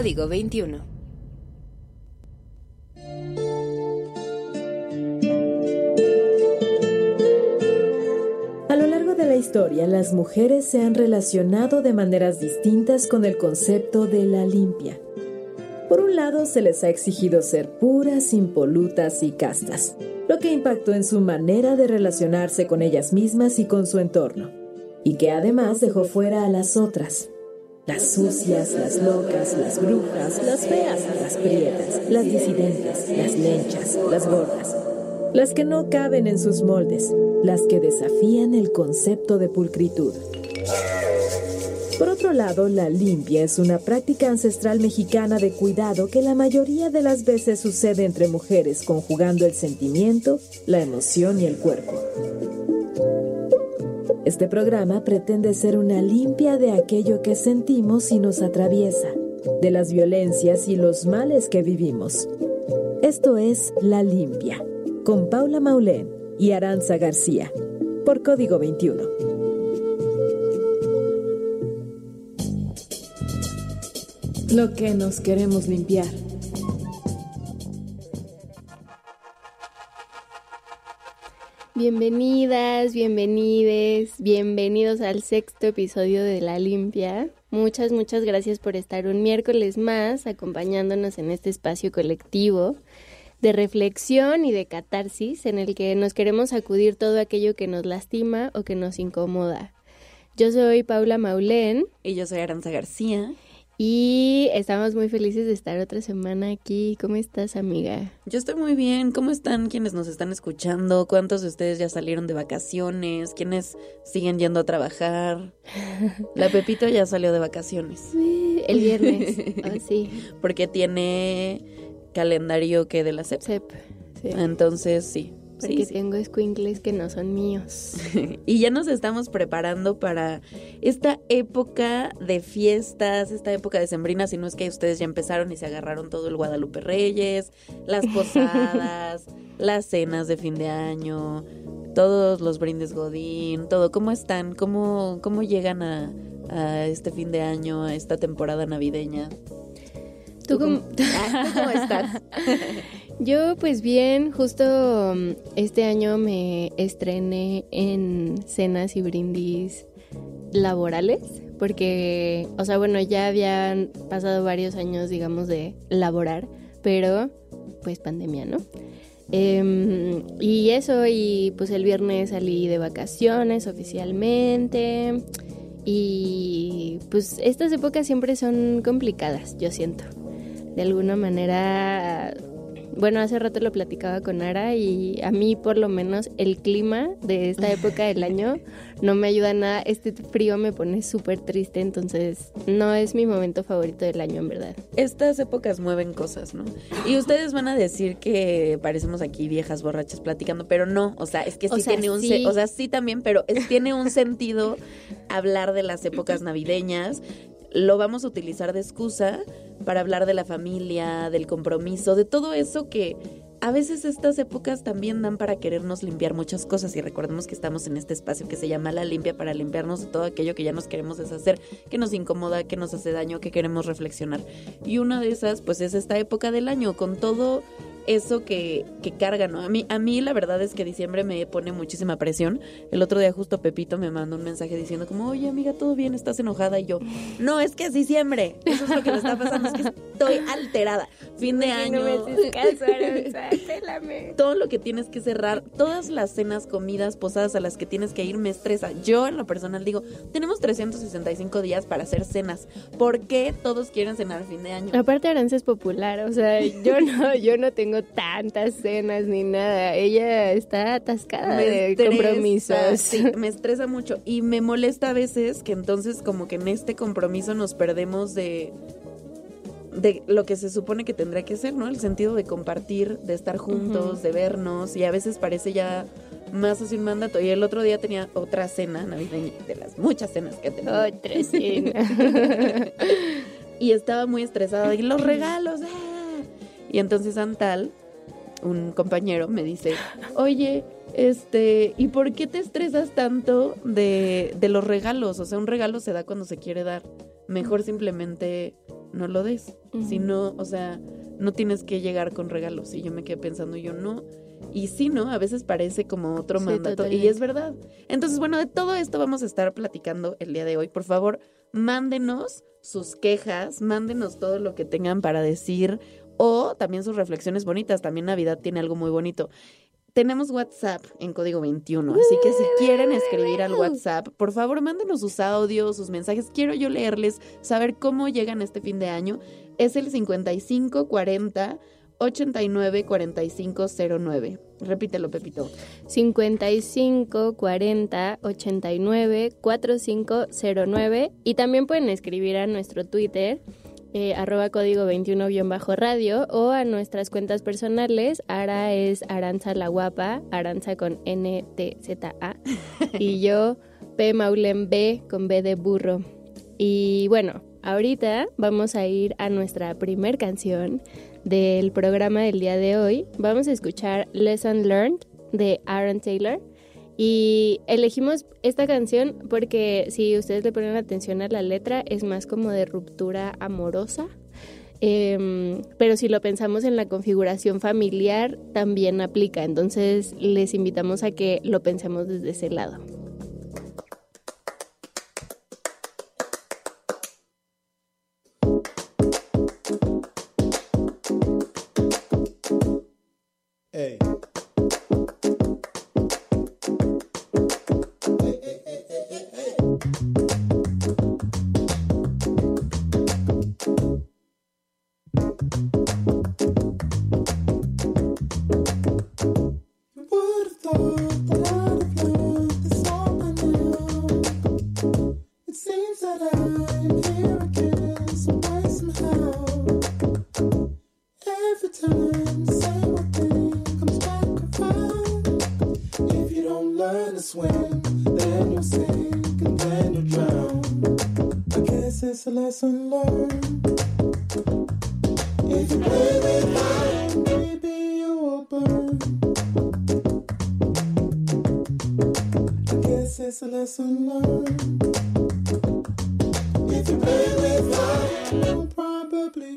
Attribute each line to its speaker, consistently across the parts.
Speaker 1: Código 21.
Speaker 2: A lo largo de la historia, las mujeres se han relacionado de maneras distintas con el concepto de la limpia. Por un lado, se les ha exigido ser puras, impolutas y castas, lo que impactó en su manera de relacionarse con ellas mismas y con su entorno, y que además dejó fuera a las otras, las sucias, las locas, las brujas, las feas, las prietas, las disidentes, las lenchas, las gordas. Las que no caben en sus moldes, las que desafían el concepto de pulcritud. Por otro lado, la limpia es una práctica ancestral mexicana de cuidado que la mayoría de las veces sucede entre mujeres, conjugando el sentimiento, la emoción y el cuerpo. Este programa pretende ser una limpia de aquello que sentimos y nos atraviesa, de las violencias y los males que vivimos. Esto es La Limpia, con Paula Maulén y Aranza García, por Código 21. Lo que nos queremos limpiar.
Speaker 3: Bienvenidas, bienvenides, bienvenidos al sexto episodio de La Limpia. Muchas, muchas gracias por estar un miércoles más acompañándonos en este espacio colectivo de reflexión y de catarsis en el que nos queremos acudir todo aquello que nos lastima o que nos incomoda. Yo soy Paula Maulén.
Speaker 1: Y yo soy Aranza García.
Speaker 3: Y estamos muy felices de estar otra semana aquí. ¿Cómo estás, amiga?
Speaker 1: Yo estoy muy bien. ¿Cómo están quienes nos están escuchando? ¿Cuántos de ustedes ya salieron de vacaciones? ¿Quiénes siguen yendo a trabajar? La Pepito ya salió de vacaciones.
Speaker 3: Sí, el viernes. Ah, sí.
Speaker 1: Porque tiene calendario que de la CEP.
Speaker 3: Sep, sí.
Speaker 1: Entonces, sí.
Speaker 3: Porque
Speaker 1: sí,
Speaker 3: tengo squinkles que no son míos.
Speaker 1: y ya nos estamos preparando para esta época de fiestas, esta época de sembrina, si no es que ustedes ya empezaron y se agarraron todo el Guadalupe Reyes, las posadas, las cenas de fin de año, todos los brindes Godín, todo. ¿Cómo están? ¿Cómo, cómo llegan a, a este fin de año, a esta temporada navideña?
Speaker 3: ¿Tú cómo, ¿Tú cómo estás? Yo pues bien, justo um, este año me estrené en cenas y brindis laborales, porque, o sea, bueno, ya habían pasado varios años, digamos, de laborar, pero pues pandemia, ¿no? Eh, y eso, y pues el viernes salí de vacaciones oficialmente. Y pues estas épocas siempre son complicadas, yo siento. De alguna manera bueno, hace rato lo platicaba con Ara y a mí por lo menos el clima de esta época del año no me ayuda nada. Este frío me pone súper triste, entonces no es mi momento favorito del año en verdad.
Speaker 1: Estas épocas mueven cosas, ¿no? Y ustedes van a decir que parecemos aquí viejas borrachas platicando, pero no, o sea, es que sí
Speaker 3: O sea,
Speaker 1: tiene un,
Speaker 3: sí.
Speaker 1: o sea, sí también, pero es- tiene un sentido hablar de las épocas navideñas. Lo vamos a utilizar de excusa para hablar de la familia, del compromiso, de todo eso que a veces estas épocas también dan para querernos limpiar muchas cosas y recordemos que estamos en este espacio que se llama La Limpia para limpiarnos de todo aquello que ya nos queremos deshacer, que nos incomoda, que nos hace daño, que queremos reflexionar. Y una de esas pues es esta época del año con todo eso que, que carga, ¿no? A mí, a mí la verdad es que diciembre me pone muchísima presión. El otro día justo Pepito me mandó un mensaje diciendo como, oye amiga, ¿todo bien? ¿Estás enojada? Y yo, no, es que es diciembre. Eso es lo que me está pasando, es que estoy alterada. Fin de año. todo lo que tienes que cerrar, todas las cenas, comidas, posadas a las que tienes que ir me estresa. Yo en lo personal digo, tenemos 365 días para hacer cenas. ¿Por qué todos quieren cenar fin de año?
Speaker 3: Aparte Aranza es popular, o sea, yo no, yo no tengo tantas cenas ni nada. Ella está atascada de
Speaker 1: estresa,
Speaker 3: compromisos.
Speaker 1: Sí, me estresa mucho y me molesta a veces que entonces como que en este compromiso nos perdemos de de lo que se supone que tendría que ser, ¿no? El sentido de compartir, de estar juntos, de vernos y a veces parece ya más así un mandato. Y el otro día tenía otra cena navideña, de las muchas cenas que tenido.
Speaker 3: Otra cena.
Speaker 1: y estaba muy estresada. Y los regalos. ¡ah! Y entonces Antal, un compañero, me dice, oye, este, ¿y por qué te estresas tanto de, de los regalos? O sea, un regalo se da cuando se quiere dar. Mejor simplemente no lo des. Si no, o sea, no tienes que llegar con regalos. Y yo me quedé pensando, yo no. Y sí, ¿no? A veces parece como otro mandato. Y es verdad. Entonces, bueno, de todo esto vamos a estar platicando el día de hoy. Por favor, mándenos sus quejas, mándenos todo lo que tengan para decir o también sus reflexiones bonitas. También Navidad tiene algo muy bonito. Tenemos WhatsApp en código 21, así que si quieren escribir al WhatsApp, por favor mándenos sus audios, sus mensajes. Quiero yo leerles, saber cómo llegan este fin de año. Es el 5540 89 4509. Repítelo, Pepito.
Speaker 3: 55 40 89 4509. Y también pueden escribir a nuestro Twitter eh, arroba código 21-radio o a nuestras cuentas personales. Ara es Aranza la Guapa, Aranza con N-T-Z-A. y yo, P. Maulen B con B de burro. Y bueno, ahorita vamos a ir a nuestra primer canción del programa del día de hoy. Vamos a escuchar Lesson Learned de Aaron Taylor. Y elegimos esta canción porque si ustedes le ponen atención a la letra es más como de ruptura amorosa. Em, pero si lo pensamos en la configuración familiar también aplica. Entonces les invitamos a que lo pensemos desde ese lado.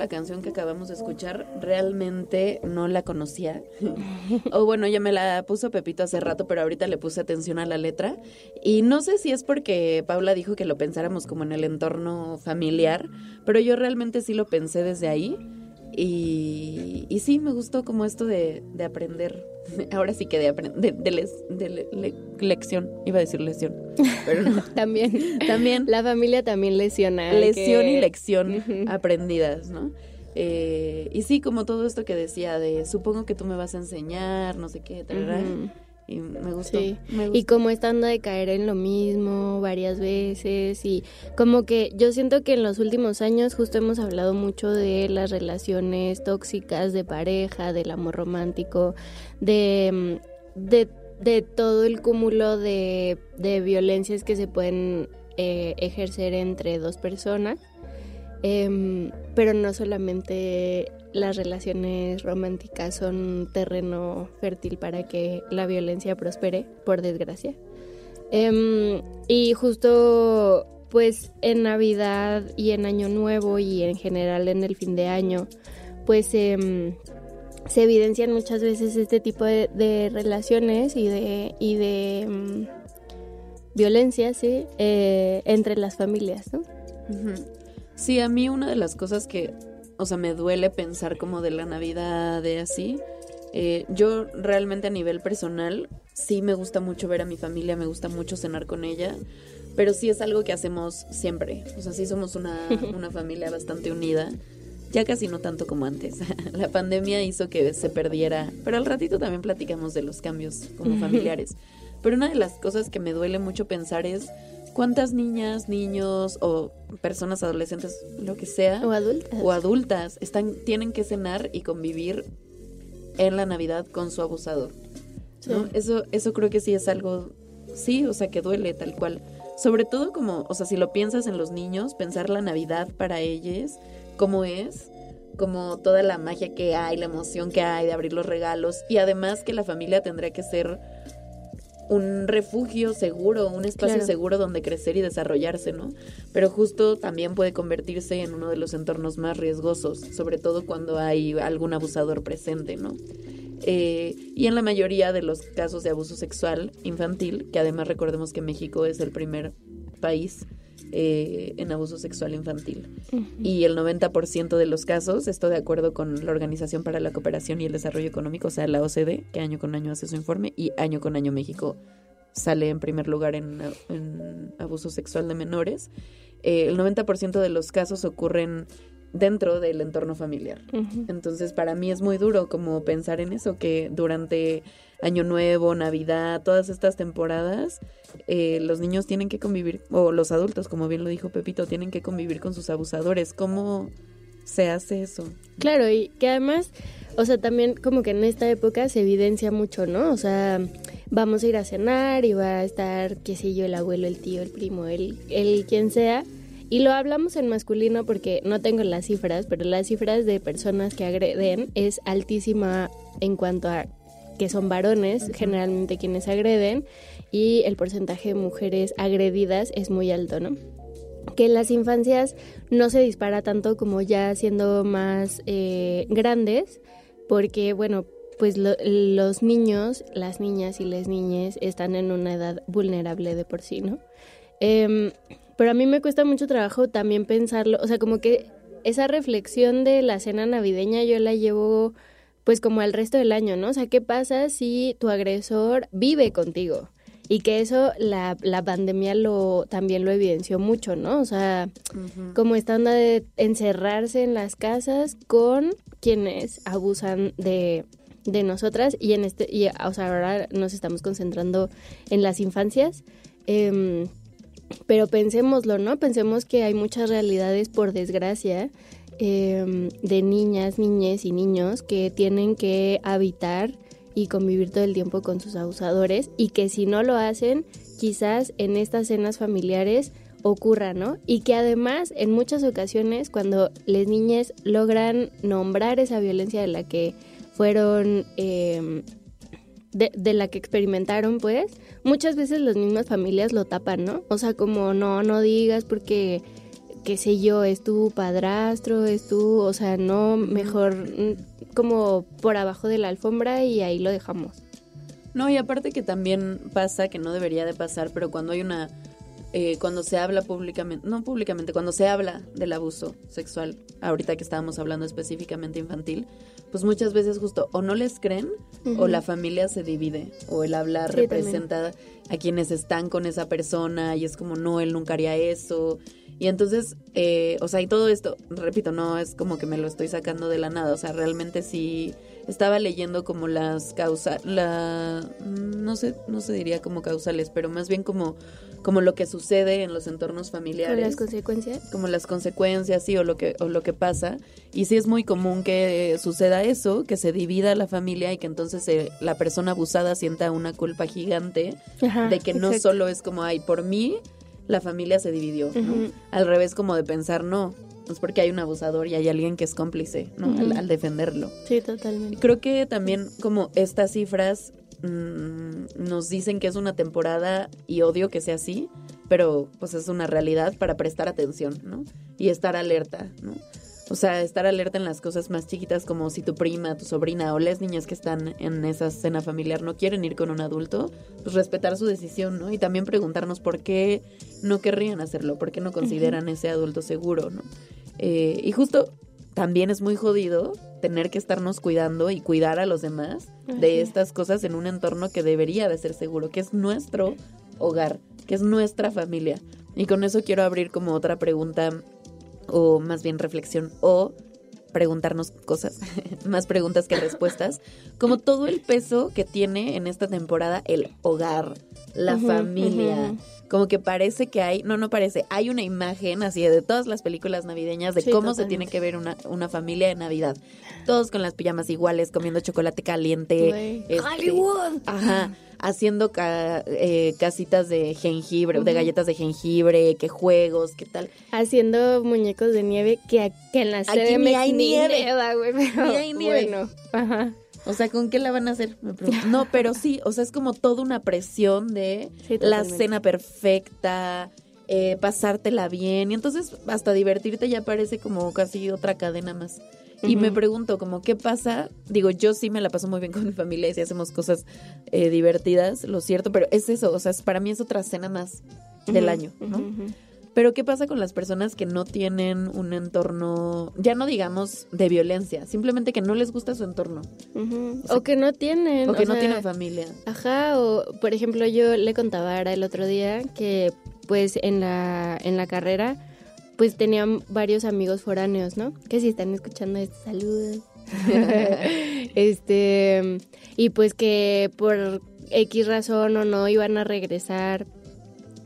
Speaker 1: la canción que acabamos de escuchar. Realmente no la conocía. o bueno, ya me la puso Pepito hace rato, pero ahorita le puse atención a la letra. Y no sé si es porque Paula dijo que lo pensáramos como en el entorno familiar, pero yo realmente sí lo pensé desde ahí. Y, y sí, me gustó como esto de, de aprender. Ahora sí que de, de, de, lección. Iba a decir lesión. Pero
Speaker 3: también.
Speaker 1: También.
Speaker 3: La familia también lesiona.
Speaker 1: Lesión y lección aprendidas, ¿no? Eh, y sí, como todo esto que decía de supongo que tú me vas a enseñar, no sé qué, tal, y me gustó,
Speaker 3: Y como estando de caer en lo mismo varias veces y como que yo siento que en los últimos años justo hemos hablado mucho de las relaciones tóxicas de pareja, del amor romántico, de, mm, de, todo el cúmulo de, de violencias que se pueden eh, ejercer entre dos personas. Em, pero no solamente las relaciones románticas son terreno fértil para que la violencia prospere, por desgracia. Em, y justo pues en Navidad y en Año Nuevo y en general en el fin de año, pues em, se evidencian muchas veces este tipo de, relaciones y de, y de em, violencia, ¿sí? Eh, entre las familias.
Speaker 1: Sí, a mí una de las cosas que, o sea, me duele pensar como de la Navidad de así. eh, yo realmente a nivel personal sí me gusta mucho ver a mi familia, me gusta mucho cenar con ella, pero sí es algo que hacemos siempre. O sea, sí somos una, una familia bastante unida. Ya casi no tanto como antes. La pandemia hizo que se perdiera, pero al ratito también platicamos de los cambios como familiares. Pero una de las cosas que me duele mucho pensar es cuántas niñas, niños o personas adolescentes, lo que sea,
Speaker 3: O adultas.
Speaker 1: o adultas están tienen que cenar y convivir en la Navidad con su abusador. ¿no?
Speaker 3: Sí.
Speaker 1: Eso eso creo que sí es algo sí, o sea, que duele tal cual. Sobre todo como, o sea, si lo piensas en los niños, pensar la Navidad para ellos cómo es, como toda la magia que hay, la emoción que hay de abrir los regalos y además que la familia tendría que ser un refugio seguro, un espacio
Speaker 3: Claro.
Speaker 1: seguro donde crecer y desarrollarse, ¿no? Pero justo también puede convertirse en uno de los entornos más riesgosos, sobre todo cuando hay algún abusador presente, ¿no? Eh, y en la mayoría de los casos de abuso sexual infantil, que además recordemos que México es el primer país eh, en abuso sexual infantil. Y el 90% de los casos, esto de acuerdo con la Organización para la Cooperación y el Desarrollo Económico, o sea, la OCDE, que año con año hace su informe, y año con año México sale en primer lugar en, en abuso sexual de menores. Eh, el 90% de los casos ocurren dentro del entorno familiar. Entonces, para mí es muy duro como pensar en eso, que durante Año Nuevo, Navidad, todas estas temporadas, eh, los niños tienen que convivir, o los adultos, como bien lo dijo Pepito, tienen que convivir con sus abusadores. ¿Cómo se hace eso?
Speaker 3: Claro, y que además, o sea, también como que en esta época se evidencia mucho, ¿no? O sea, vamos a ir a cenar y va a estar, qué sé yo, el abuelo, el tío, el primo, el, el quien sea. Y lo hablamos en masculino porque no tengo las cifras, pero las cifras de personas que agreden es altísima en cuanto a que son varones, generalmente quienes agreden, y el porcentaje de mujeres agredidas es muy alto, ¿no? que en las infancias no se dispara tanto como ya siendo más eh, grandes, porque bueno, pues lo- los niños, las niñas y las niñas están en una edad vulnerable de por sí, ¿no? Em, pero a mí me cuesta mucho trabajo también pensarlo, o sea, como que esa reflexión de la cena navideña yo la llevo pues como al resto del año, ¿no? O sea, ¿qué pasa si tu agresor vive contigo? Y que eso la, la pandemia lo también lo evidenció mucho, ¿no? O sea, como esta onda de encerrarse en las casas con quienes abusan de, de nosotras y en este y o sea, ahora nos estamos concentrando en las infancias. Em, pero pensémoslo, ¿no? Pensemos que hay muchas realidades, por desgracia, em, de niñas, niñes y niños que tienen que habitar y convivir todo el tiempo con sus abusadores y que si no lo hacen, quizás en estas cenas familiares ocurra, ¿no? Y que además en muchas ocasiones cuando las niñas logran nombrar esa violencia de la que fueron, em, de, de la que experimentaron, pues, muchas veces las mismas familias lo tapan, ¿no? O sea, como no, no digas porque, qué sé yo, es tu padrastro, es tu, o sea, no, mejor mm, como por abajo de la alfombra y ahí lo dejamos.
Speaker 1: No, y aparte que también pasa, que no debería de pasar, pero cuando hay una... eh, cuando se habla públicamente, no públicamente, cuando se habla del abuso sexual, ahorita que estábamos hablando específicamente infantil, pues muchas veces justo o no les creen o la familia se divide o el hablar
Speaker 3: Sí,
Speaker 1: representa a quienes están con esa persona y es como no, él nunca haría eso. Y entonces, eh, o sea, y todo esto, repito, no es como que me lo estoy sacando de la nada, o sea, realmente sí estaba leyendo como las causas, la, no sé, no se diría como causales, pero más bien como, como lo que sucede en los entornos familiares
Speaker 3: las consecuencias.
Speaker 1: como las consecuencias sí o lo que o lo que pasa y sí es muy común que suceda eso que se divida la familia y que entonces eh, la persona abusada sienta una culpa gigante
Speaker 3: Ajá,
Speaker 1: de que no
Speaker 3: exacto.
Speaker 1: solo es como ay por mí la familia se dividió ¿no? Al revés como de pensar no es porque hay un abusador y hay alguien que es cómplice no al defenderlo
Speaker 3: Sí, totalmente.
Speaker 1: Creo que también como estas cifras mm, nos dicen que es una temporada y odio que sea así, pero pues es una realidad para prestar atención, ¿no? Y estar alerta, ¿no? O sea, estar alerta en las cosas más chiquitas como si tu prima, tu sobrina o las niñas que están en esa cena familiar no quieren ir con un adulto, pues respetar su decisión, ¿no? Y también preguntarnos por qué no querrían hacerlo, por qué no consideran ese adulto seguro, ¿no? Eh, y justo también es muy jodido tener que estarnos cuidando y cuidar a los demás de estas cosas en un entorno que debería de ser seguro, que es nuestro hogar, que es nuestra familia. Y con eso quiero abrir como otra pregunta o más bien reflexión o preguntarnos cosas, más preguntas que respuestas, como todo el peso que tiene en esta temporada el hogar, la familia. Como que parece que hay, no, no parece, hay una imagen así de todas las películas navideñas de
Speaker 3: Sí,
Speaker 1: cómo se tiene que ver una, una familia de Navidad. Todos con las pijamas iguales, comiendo chocolate caliente. Este,
Speaker 3: Hollywood.
Speaker 1: Ajá, haciendo ca- eh, casitas de jengibre, de galletas de jengibre, que juegos, qué tal.
Speaker 3: Haciendo muñecos de nieve que, que en la
Speaker 1: Aquí ni hay nieve.
Speaker 3: neva, güey, pero
Speaker 1: Ni hay nieve.
Speaker 3: bueno, ajá.
Speaker 1: O sea, ¿con qué la van a hacer? Me pregunto. No, pero sí, o sea, es como toda una presión de
Speaker 3: Sí,
Speaker 1: la cena perfecta, eh, pasártela bien, y entonces hasta divertirte ya parece como casi otra cadena más. Y me pregunto, como, ¿qué pasa? Digo, yo sí me la paso muy bien con mi familia y sí hacemos cosas eh, divertidas, lo cierto, pero es eso, o sea, es- para mí es otra cena más del año, ¿no? Pero ¿qué pasa con las personas que no tienen un entorno, ya no digamos de violencia, simplemente que no les gusta su entorno.
Speaker 3: O que no tienen.
Speaker 1: o que no
Speaker 3: sea,
Speaker 1: tienen familia?
Speaker 3: Ajá, o por ejemplo yo le contaba a Ara el otro día que pues en la, en la carrera pues tenían varios amigos foráneos, ¿no? Que si están escuchando esto, saludos. este, y pues que por X razón o no iban a regresar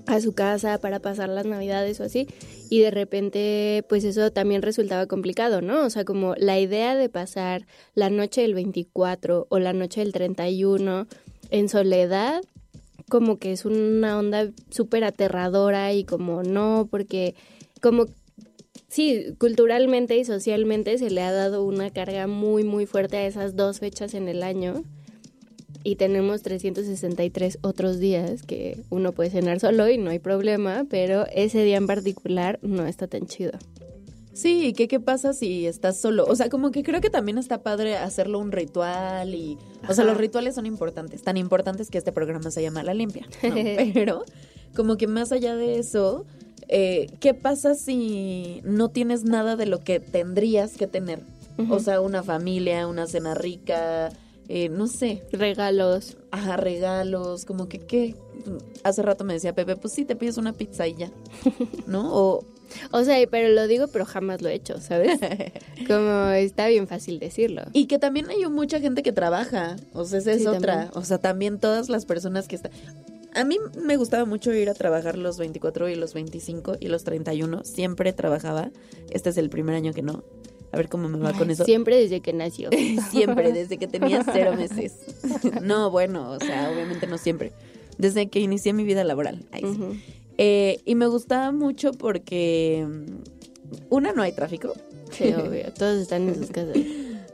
Speaker 3: a su casa para pasar las navidades o así y de repente pues eso también resultaba complicado, ¿no? O sea, como la idea de pasar la noche del 24 o la noche del 31 en soledad como que es una onda súper aterradora y como no, porque como sí, culturalmente y socialmente se le ha dado una carga muy muy fuerte a esas dos fechas en el año y tenemos 363 otros días que uno puede cenar solo y no hay problema, pero ese día en particular no está tan chido.
Speaker 1: Sí, ¿qué, ¿qué pasa si estás solo? O sea, como que creo que también está padre hacerlo un ritual y... O sea, los rituales son importantes, tan importantes que este programa se llama La Limpia, ¿no? Pero como que más allá de eso, eh, ¿qué pasa si no tienes nada de lo que tendrías que tener? O sea, una familia, una cena rica, eh, no sé,
Speaker 3: Regalos.
Speaker 1: ajá, regalos, como que, ¿qué? Hace rato me decía Pepe, pues sí, te pides una pizza y ya, ¿no? O,
Speaker 3: O sea, pero lo digo, pero jamás lo he hecho, ¿sabes? Como está bien fácil decirlo.
Speaker 1: Y que también hay mucha gente que trabaja, o sea, esa es
Speaker 3: Sí,
Speaker 1: otra.
Speaker 3: también.
Speaker 1: O sea, también todas las personas que están... A mí me gustaba mucho ir a trabajar los 24 y los 25 y los 31. Siempre trabajaba. Este es el primer año que no. A ver cómo me va con eso.
Speaker 3: Siempre desde que nació.
Speaker 1: Siempre, desde que tenía cero meses. no, bueno, o sea, obviamente no siempre. Desde que inicié mi vida laboral. Ahí sí. Eh, y me gustaba mucho porque, mm, una, no hay tráfico.
Speaker 3: Sí, obvio. Todos están en sus casas.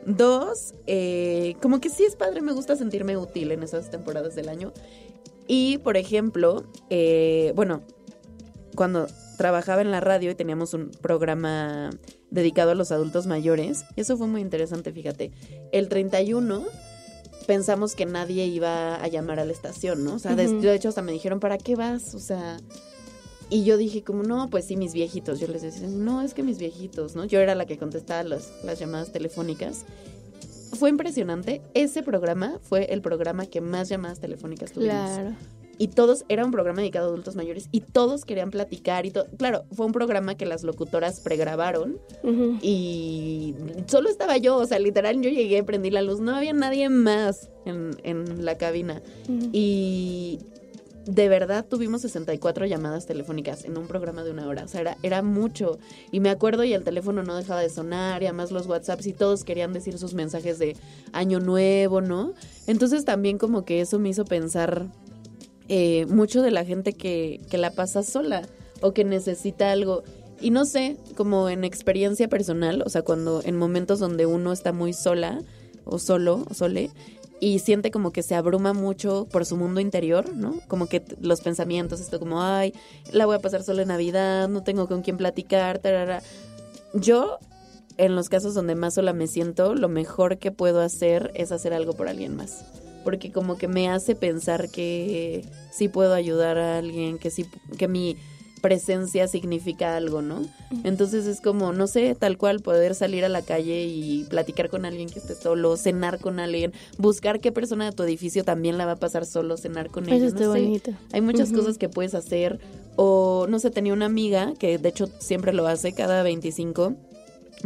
Speaker 1: Dos, eh, como que sí es padre, me gusta sentirme útil en esas temporadas del año. Y, por ejemplo, eh, bueno, cuando trabajaba en la radio y teníamos un programa dedicado a los adultos mayores, eso fue muy interesante, fíjate. El 31 pensamos que nadie iba a llamar a la estación, ¿no? O sea, de,
Speaker 3: Ujú.
Speaker 1: de hecho hasta me dijeron, ¿para qué vas? O sea, y yo dije como, no, pues sí, mis viejitos. Yo les decía, no, es que mis viejitos, ¿no? Yo era la que contestaba las, las llamadas telefónicas. Fue impresionante. Ese programa fue el programa que más llamadas telefónicas tuvimos.
Speaker 3: Claro.
Speaker 1: Y todos, era un programa dedicado a adultos mayores y todos querían platicar y todo. Claro, fue un programa que las locutoras pregrabaron y solo estaba yo, o sea, literal yo llegué, prendí la luz, no había nadie más en, en la cabina. Y de verdad tuvimos 64 llamadas telefónicas en un programa de una hora. O sea, era, era mucho. Y me acuerdo y el teléfono no dejaba de sonar y además los WhatsApps y todos querían decir sus mensajes de año nuevo, ¿no? Entonces también como que eso me hizo pensar eh, mucho de la gente que, que la pasa sola o que necesita algo. Y no sé, como en experiencia personal, o sea, cuando en momentos donde uno está muy sola o solo o sole, y siente como que se abruma mucho por su mundo interior, ¿no? Como que los pensamientos, esto como, ay, la voy a pasar solo en Navidad, no tengo con quién platicar, tarara. Yo, en los casos donde más sola me siento, lo mejor que puedo hacer es hacer algo por alguien más. Porque como que me hace pensar que sí puedo ayudar a alguien, que sí, que mi presencia significa algo, ¿no? Entonces es como, no sé, tal cual poder salir a la calle y platicar con alguien que esté solo, cenar con alguien, buscar qué persona de tu edificio también la va a pasar solo, cenar con ella.
Speaker 3: Eso
Speaker 1: no sé.
Speaker 3: bonito.
Speaker 1: Hay muchas cosas que puedes hacer. O, no sé, tenía una amiga que de hecho siempre lo hace, cada 25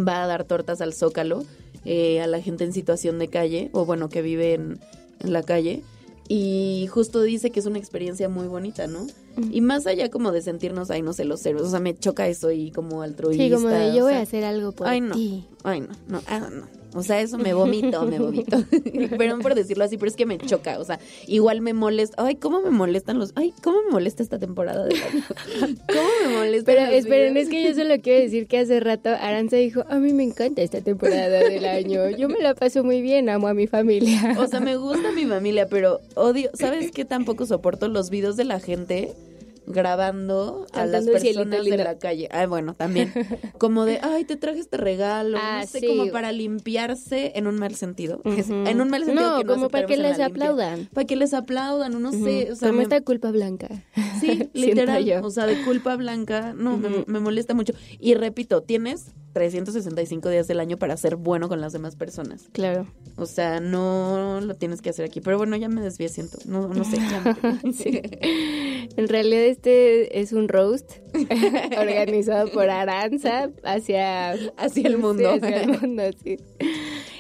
Speaker 1: va a dar tortas al zócalo eh, a la gente en situación de calle, o bueno, que vive en, en la calle. Y justo dice que es una experiencia muy bonita, ¿no? Y más allá como de sentirnos, ay, no sé, los héroes. O sea, me choca eso y como altruista.
Speaker 3: Sí, como de yo voy
Speaker 1: sea,
Speaker 3: a hacer algo por
Speaker 1: Ay, no.
Speaker 3: ti.
Speaker 1: Ay, no, no, ah, no. O sea, eso me vomito, me vomito. Perdón por decirlo así, pero es que me choca. O sea, igual me molesta. Ay, ¿cómo me molestan los. Ay, ¿cómo me molesta esta temporada del año? ¿Cómo me molesta?
Speaker 3: Pero esperen, es que yo solo quiero decir que hace rato Aranza dijo, a mí me encanta esta temporada del año, yo me la paso muy bien, amo a mi familia.
Speaker 1: O sea, me gusta mi familia, pero odio. ¿Sabes qué? Tampoco soporto los videos de la gente grabando a las personas de la calle. Ay, bueno, también. Como de, ay, te traje este regalo.
Speaker 3: Ah,
Speaker 1: no sé,
Speaker 3: sí.
Speaker 1: como para limpiarse en un mal sentido. Es-. En un mal sentido.
Speaker 3: No,
Speaker 1: que
Speaker 3: como para que les aplaudan.
Speaker 1: Para que les aplaudan, no sé. O sea,
Speaker 3: como
Speaker 1: me-
Speaker 3: esta culpa blanca.
Speaker 1: Sí, literal.
Speaker 3: yo.
Speaker 1: O sea, de culpa blanca, no, me- molesta mucho. Y repito, tienes 365 días del año para ser bueno con las demás personas.
Speaker 3: Claro.
Speaker 1: O sea, no lo tienes que hacer aquí. Pero bueno, ya me desvié, siento. No, no sé. ya me-
Speaker 3: Sí. En realidad este es un roast organizado por Aranza hacia,
Speaker 1: Hacia el mundo.
Speaker 3: Sí, hacia el mundo, sí.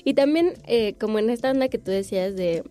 Speaker 3: Y también, eh, como en esta onda que tú decías de,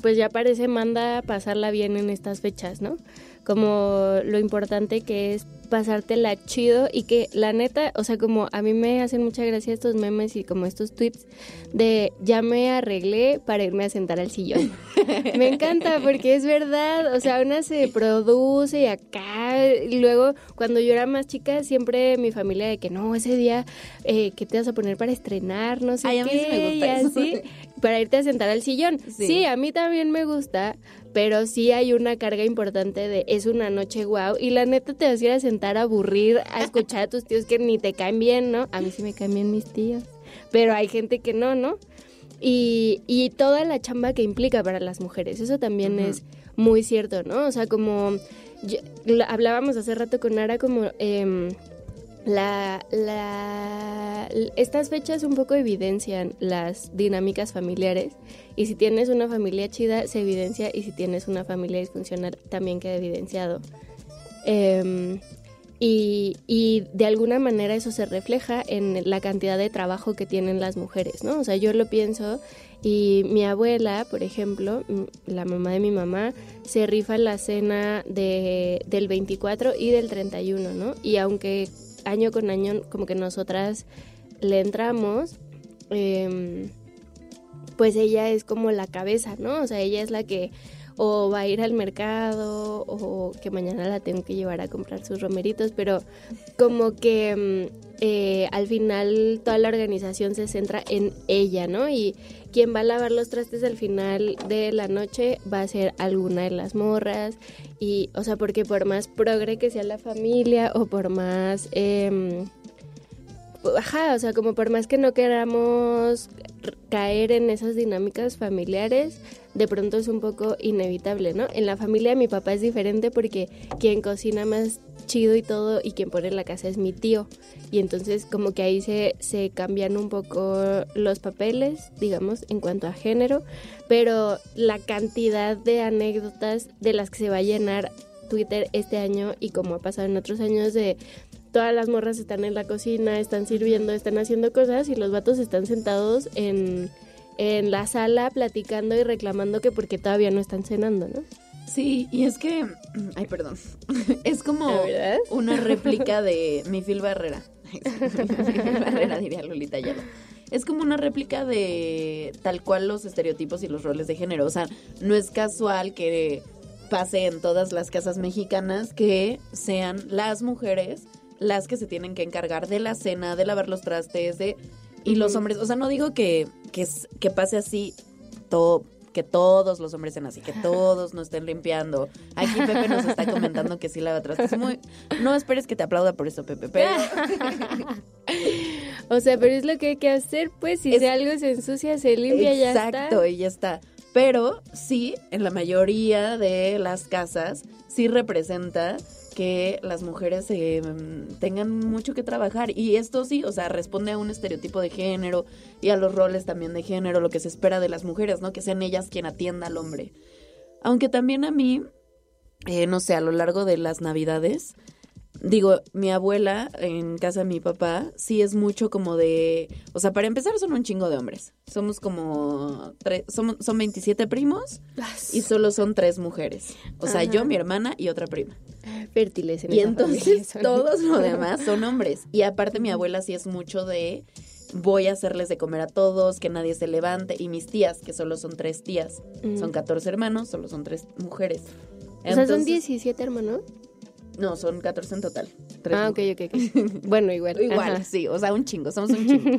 Speaker 3: pues ya parece manda pasarla bien en estas fechas, ¿no? Como lo importante que es pasártela chido y que la neta, o sea, como a mí me hacen mucha gracia estos memes y como estos tweets de ya me arreglé para irme a sentar al sillón. Me encanta porque es verdad, o sea, una se produce y acá, y luego cuando yo era más chica siempre mi familia de que no, ese día eh, que te vas a poner para estrenar, no sé
Speaker 1: Ay, a mí
Speaker 3: qué,
Speaker 1: sí me gusta
Speaker 3: y
Speaker 1: eso.
Speaker 3: así, para irte a sentar al sillón.
Speaker 1: Sí.
Speaker 3: Sí. a mí también me gusta, pero sí hay una carga importante de es una noche guau y la neta te vas a ir a sentar a aburrir, a escuchar a tus tíos que ni te caen bien, ¿no? A mí sí me caen bien mis tíos, pero hay gente que no, ¿no? Y, y toda la chamba que implica para las mujeres, eso también es muy cierto, ¿no? O sea, como yo- hablábamos hace rato con Nara, como em, la, la, estas fechas un poco evidencian las dinámicas familiares y si tienes una familia chida se evidencia y si tienes una familia disfuncional también queda evidenciado. Em, y, y de alguna manera eso se refleja en la cantidad de trabajo que tienen las mujeres, ¿no? O sea, yo lo pienso y mi abuela, por ejemplo, la mamá de mi mamá, se rifa la cena de, del 24 y del 31, ¿no? Y aunque año con año como que nosotras le entramos, em, pues ella es como la cabeza, ¿no? O sea, ella es la que o va a ir al mercado o que mañana la tengo que llevar a comprar sus romeritos, pero como que mm, eh, al final toda la organización se centra en ella, ¿no? Y quien va a lavar los trastes al final de la noche va a ser alguna de las morras y, o sea, porque por más progre que sea la familia o por más... em, Ajá, o sea, como por más que no queramos caer en esas dinámicas familiares, de pronto es un poco inevitable, ¿no? En la familia mi papá es diferente porque quien cocina más chido y todo y quien pone la casa es mi tío. Y entonces como que ahí se, se cambian un poco los papeles, digamos, en cuanto a género, pero la cantidad de anécdotas de las que se va a llenar Twitter este año y como ha pasado en otros años de todas las morras están en la cocina, están sirviendo, están haciendo cosas y los vatos están sentados en, en la sala platicando y reclamando que porque todavía no están cenando, ¿no?
Speaker 1: Sí, y es que, ay, perdón, es como una réplica de mi Phil Barrera. Mi Phil Barrera diría Lolita Ayala. Es como una réplica de tal cual los estereotipos y los roles de género. O sea, no es casual que pase en todas las casas mexicanas que sean las mujeres las que se tienen que encargar de la cena, de lavar los trastes, de y los hombres. O sea, no digo que, que, pase así todo que todos los hombres sean así, que todos no estén limpiando. Aquí Pepe nos está comentando que sí lava trastes. Muy, no esperes que te aplauda por eso, Pepe, pero
Speaker 3: O sea, pero es lo que hay que hacer, pues, si
Speaker 1: Es-
Speaker 3: algo se ensucia, se limpia ya está.
Speaker 1: Exacto, y ya está. Pero sí, en la mayoría de las casas, sí representa que las mujeres eh, tengan mucho que trabajar. Y esto sí, o sea, responde a un estereotipo de género y a los roles también de género, lo que se espera de las mujeres, ¿no? Que sean ellas quien atienda al hombre. Aunque también a mí, eh, no sé, a lo largo de las navidades, digo, mi abuela en casa de mi papá sí es mucho como de, o sea, para empezar son un chingo de hombres. Somos como tres, somos, son 27 primos y solo son tres mujeres. O sea, yo, mi hermana y otra prima.
Speaker 3: Fértiles en
Speaker 1: Y
Speaker 3: esa
Speaker 1: entonces
Speaker 3: familia
Speaker 1: todos los demás son hombres. Y aparte mi abuela sí es mucho de voy a hacerles de comer a todos, que nadie se levante. Y mis tías, que solo son tres tías,
Speaker 3: Mm.
Speaker 1: son 14 hermanos, solo son tres mujeres.
Speaker 3: O sea, son
Speaker 1: Entonces-
Speaker 3: 17 hermanos.
Speaker 1: No, son 14 en total. Tres
Speaker 3: Ah, ok, ok, ok. Bueno, igual.
Speaker 1: Igual,
Speaker 3: Ajá.
Speaker 1: sí, o sea, un chingo, somos un chingo.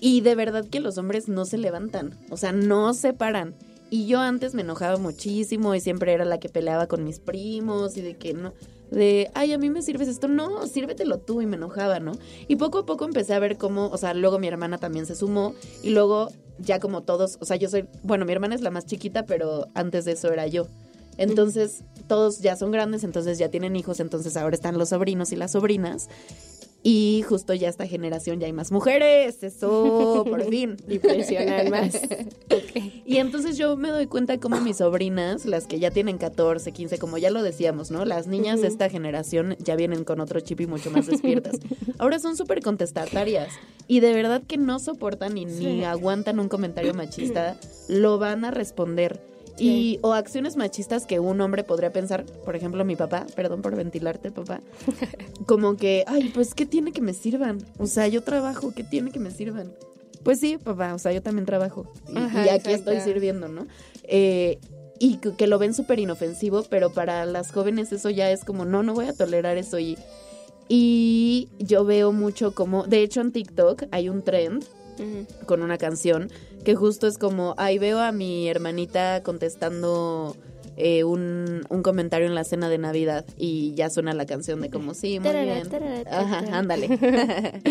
Speaker 1: y de verdad que los hombres no se levantan, o sea, no se paran. Y yo antes me enojaba muchísimo y siempre era la que peleaba con mis primos y de que no, de, ay, a mí me sirves esto, no, sírvetelo tú y me enojaba, ¿no? Y poco a poco empecé a ver cómo, o sea, luego mi hermana también se sumó y luego ya como todos, o sea, yo soy, bueno, mi hermana es la más chiquita, pero antes de eso era yo. Entonces, todos ya son grandes, entonces ya tienen hijos, entonces ahora están los sobrinos y las sobrinas. Y justo ya esta generación ya hay más mujeres, eso, por fin.
Speaker 3: Y presionan más.
Speaker 1: Y entonces yo me doy cuenta como mis sobrinas, las que ya tienen 14, 15, como ya lo decíamos, ¿no? Las niñas de esta generación ya vienen con otro chip y mucho más despiertas. Ahora son súper contestatarias y de verdad que no soportan y ni aguantan un comentario machista, lo van a responder. Y, o acciones machistas que un hombre podría pensar, por ejemplo, mi papá, perdón por ventilarte, papá, como que, ay, pues, ¿qué tiene que me sirvan? O sea, yo trabajo, ¿qué tiene que me sirvan? Pues sí, papá, o sea, yo también trabajo. Y,
Speaker 3: Ajá,
Speaker 1: y aquí
Speaker 3: exacto.
Speaker 1: estoy sirviendo, ¿no? Eh, y que, que lo ven súper inofensivo, pero para las jóvenes eso ya es como, no, no voy a tolerar eso. Y, y yo veo mucho como, de hecho en TikTok hay un trend con una canción que justo es como, ahí veo a mi hermanita contestando eh, un, un comentario en la cena de Navidad y ya suena la canción de como, sí, muy bien. Ajá, ándale.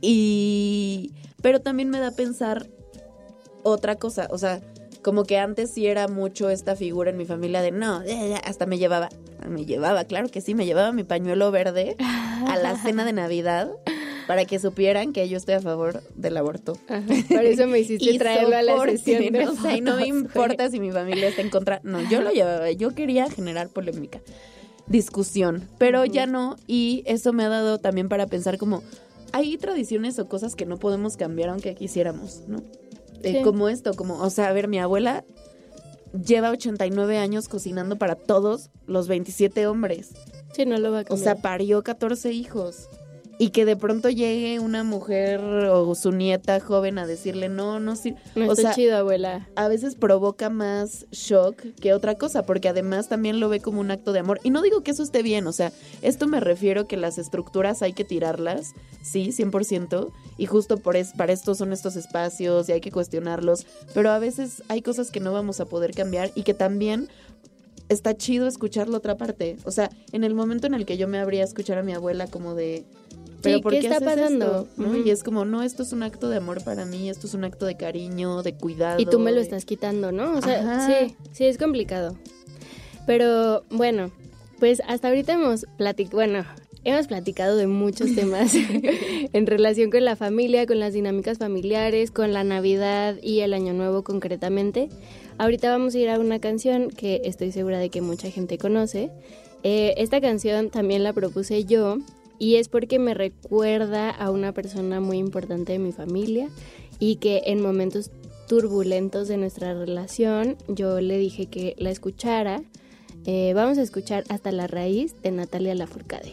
Speaker 1: y, pero también me da a pensar otra cosa, o sea, como que antes sí era mucho esta figura en mi familia de no, ya, ya, hasta me llevaba, me llevaba, claro que sí, me llevaba mi pañuelo verde a la cena de Navidad para que supieran que yo estoy a favor del aborto.
Speaker 3: Ajá. Por eso me hiciste traerlo a la sesión de
Speaker 1: O sea, y no me importa si mi familia está en contra. No, yo lo llevaba. Yo quería generar polémica, discusión, pero ya no. Y eso me ha dado también para pensar como hay tradiciones o cosas que no podemos cambiar aunque quisiéramos, ¿no? Eh,
Speaker 3: Sí.
Speaker 1: Como esto, como, o sea, a ver, mi abuela lleva 89 años cocinando para todos los 27 hombres.
Speaker 3: Sí, no lo va a
Speaker 1: O
Speaker 3: cambiar.
Speaker 1: sea, parió 14 hijos. Y que de pronto llegue una mujer o su nieta joven a decirle, no, no sirve.
Speaker 3: no
Speaker 1: o
Speaker 3: está
Speaker 1: sea,
Speaker 3: chido, abuela.
Speaker 1: a veces provoca más shock que otra cosa, porque además también lo ve como un acto de amor. Y no digo que eso esté bien, o sea, esto me refiero que las estructuras hay que tirarlas, sí, 100%, y justo por es, para esto son estos espacios y hay que cuestionarlos, pero a veces hay cosas que no vamos a poder cambiar y que también está chido escuchar la otra parte. O sea, en el momento en el que yo me abría a escuchar a mi abuela como de... ¿Pero
Speaker 3: Sí,
Speaker 1: por
Speaker 3: ¿qué
Speaker 1: qué,
Speaker 3: está
Speaker 1: haces
Speaker 3: pasando?
Speaker 1: esto?". Y es como, no, esto es un acto de amor para mí, esto es un acto de cariño, de cuidado.
Speaker 3: Y tú me lo
Speaker 1: de-
Speaker 3: estás quitando, ¿no? O sea,
Speaker 1: Ajá.
Speaker 3: sí, sí, es complicado. Pero bueno, pues hasta ahorita hemos platicado, bueno, hemos platicado de muchos temas en relación con la familia, con las dinámicas familiares, con la Navidad y el Año Nuevo concretamente. Ahorita vamos a ir a una canción que estoy segura de que mucha gente conoce. Eh, esta canción también la propuse yo y es porque me recuerda a una persona muy importante de mi familia y que en momentos turbulentos de nuestra relación yo le dije que la escuchara. Eh, vamos a escuchar Hasta la raíz de Natalia Lafourcade.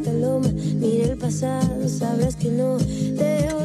Speaker 4: mire el pasado, sabrás que no te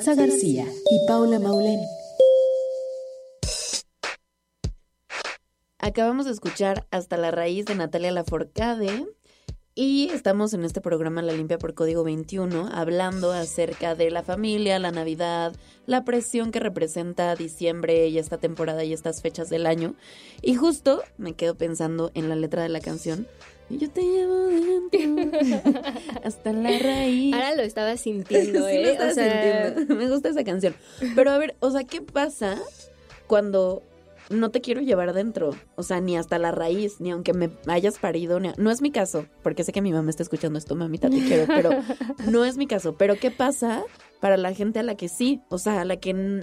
Speaker 5: Aranza García y Paula Maulén.
Speaker 1: Acabamos de escuchar Hasta la raíz de Natalia Laforcade y estamos en este programa La Limpia por Código 21 hablando acerca de la familia, la Navidad, la presión que representa diciembre y esta temporada y estas fechas del año. Y justo me quedo pensando en la letra de la canción. Y yo te llevo dentro hasta la raíz.
Speaker 3: Ahora lo estaba sintiendo,
Speaker 1: Sí,
Speaker 3: ¿eh?
Speaker 1: lo estaba
Speaker 3: O sea,
Speaker 1: sintiendo. Me gusta esa canción. Pero a ver, o sea, ¿qué pasa cuando no te quiero llevar dentro? O sea, ni hasta la raíz, ni aunque me hayas parido. ni- No es mi caso, porque sé que mi mamá está escuchando esto, mamita, te quiero, pero no es mi caso. Pero ¿qué pasa para la gente a la que sí? O sea, a la que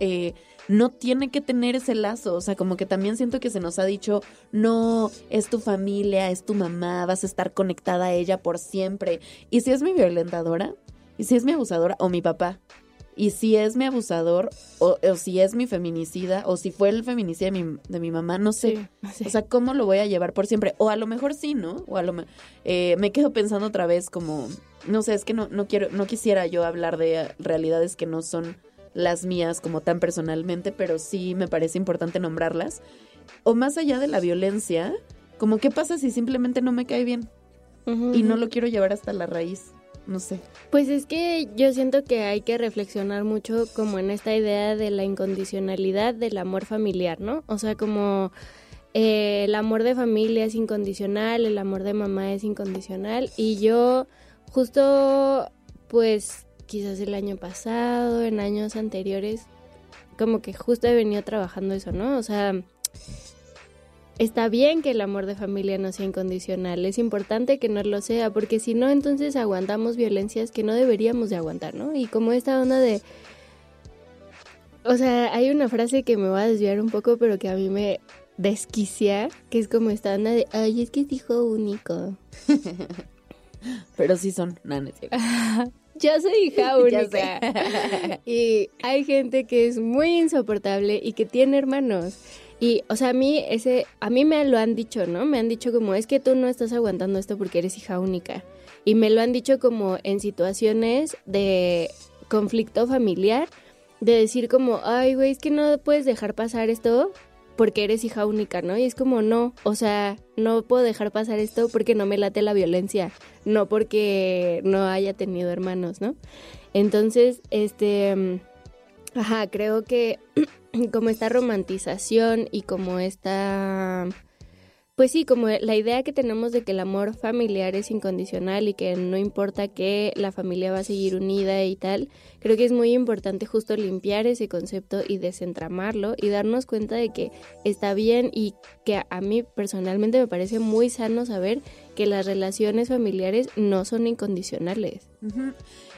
Speaker 1: eh, no tiene que tener ese lazo. O sea, como que también siento que se nos ha dicho, no, es tu familia, es tu mamá, vas a estar conectada a ella por siempre. Y si es mi violentadora, y si es mi abusadora, o mi papá, y si es mi abusador, o, o si es mi feminicida, o si fue el feminicida de mi, de mi mamá, no sé.
Speaker 3: sí, sí.
Speaker 1: O sea, ¿cómo lo voy a llevar por siempre? O a lo mejor sí, ¿no? O a lo eh, me quedo pensando otra vez como, no sé, es que no, no quiero, no quisiera yo hablar de realidades que no son las mías como tan personalmente, pero sí me parece importante nombrarlas. O más allá de la violencia, como qué pasa si simplemente no me cae bien y no lo quiero llevar hasta la raíz. No sé.
Speaker 3: Pues es que yo siento que hay que reflexionar mucho como en esta idea de la incondicionalidad del amor familiar, ¿no? O sea, como eh, el amor de familia es incondicional, el amor de mamá es incondicional y yo justo, pues, quizás el año pasado, en años anteriores, como que justo he venido trabajando eso, ¿no? O sea, está bien que el amor de familia no sea incondicional, es importante que no lo sea, porque si no, entonces aguantamos violencias que no deberíamos de aguantar, ¿no? Y como esta onda de... O sea, hay una frase que me va a desviar un poco, pero que a mí me desquicia, que es como esta onda de, ay, es que es hijo único.
Speaker 1: Pero sí son, no, no es cierto.
Speaker 3: Yo soy hija única. y hay gente que es muy insoportable y que tiene hermanos. Y, o sea, a mí ese, a mí me lo han dicho, ¿no? Me han dicho como, es que tú no estás aguantando esto porque eres hija única. Y me lo han dicho como en situaciones de conflicto familiar, de decir como, ay, güey, es que no puedes dejar pasar esto porque eres hija única, ¿no? Y es como, no, o sea, no puedo dejar pasar esto porque no me late la violencia, no porque no haya tenido hermanos, ¿no? Entonces, este, mm, ajá, creo que como esta romantización y como esta, pues sí, como la idea que tenemos de que el amor familiar es incondicional y que no importa que la familia va a seguir unida y tal, creo que es muy importante justo limpiar ese concepto y desentramarlo y darnos cuenta de que está bien y que a mí personalmente me parece muy sano saber que las relaciones familiares no son incondicionales.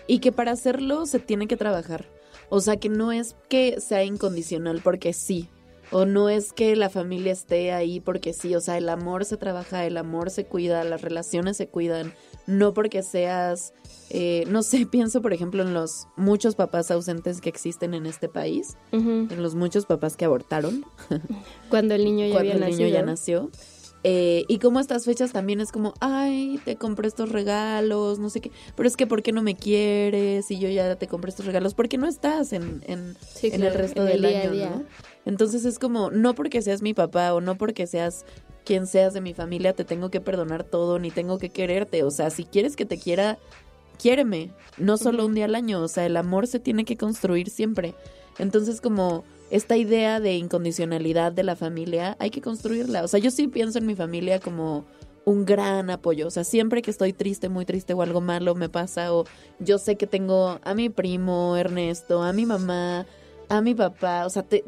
Speaker 1: Y que para hacerlo se tiene que trabajar. O sea, que no es que sea incondicional porque sí. O no es que la familia esté ahí porque sí. O sea, el amor se trabaja, el amor se cuida, las relaciones se cuidan. No porque seas, eh, no sé, pienso por ejemplo en los muchos papás ausentes que existen en este país. En los muchos papás que abortaron
Speaker 3: Cuando el niño ya
Speaker 1: cuando
Speaker 3: había
Speaker 1: el niño ya nació. Eh, y como estas fechas también es como, ay, te compré estos regalos, no sé qué, pero es que ¿por qué no me quieres? Y yo ya te compré estos regalos, ¿por qué no estás en, en,
Speaker 3: Sí,
Speaker 1: en el resto
Speaker 3: en
Speaker 1: del
Speaker 3: día
Speaker 1: año?
Speaker 3: día.
Speaker 1: ¿no? Entonces es como, no porque seas mi papá o no porque seas quien seas de mi familia, te tengo que perdonar todo, ni tengo que quererte. O sea, si quieres que te quiera, quiéreme, no solo un día al año, o sea, el amor se tiene que construir siempre. Entonces, como esta idea de incondicionalidad de la familia, hay que construirla. O sea, yo sí pienso en mi familia como un gran apoyo. O sea, siempre que estoy triste, muy triste o algo malo me pasa, o yo sé que tengo a mi primo Ernesto, a mi mamá, a mi papá, o sea, te-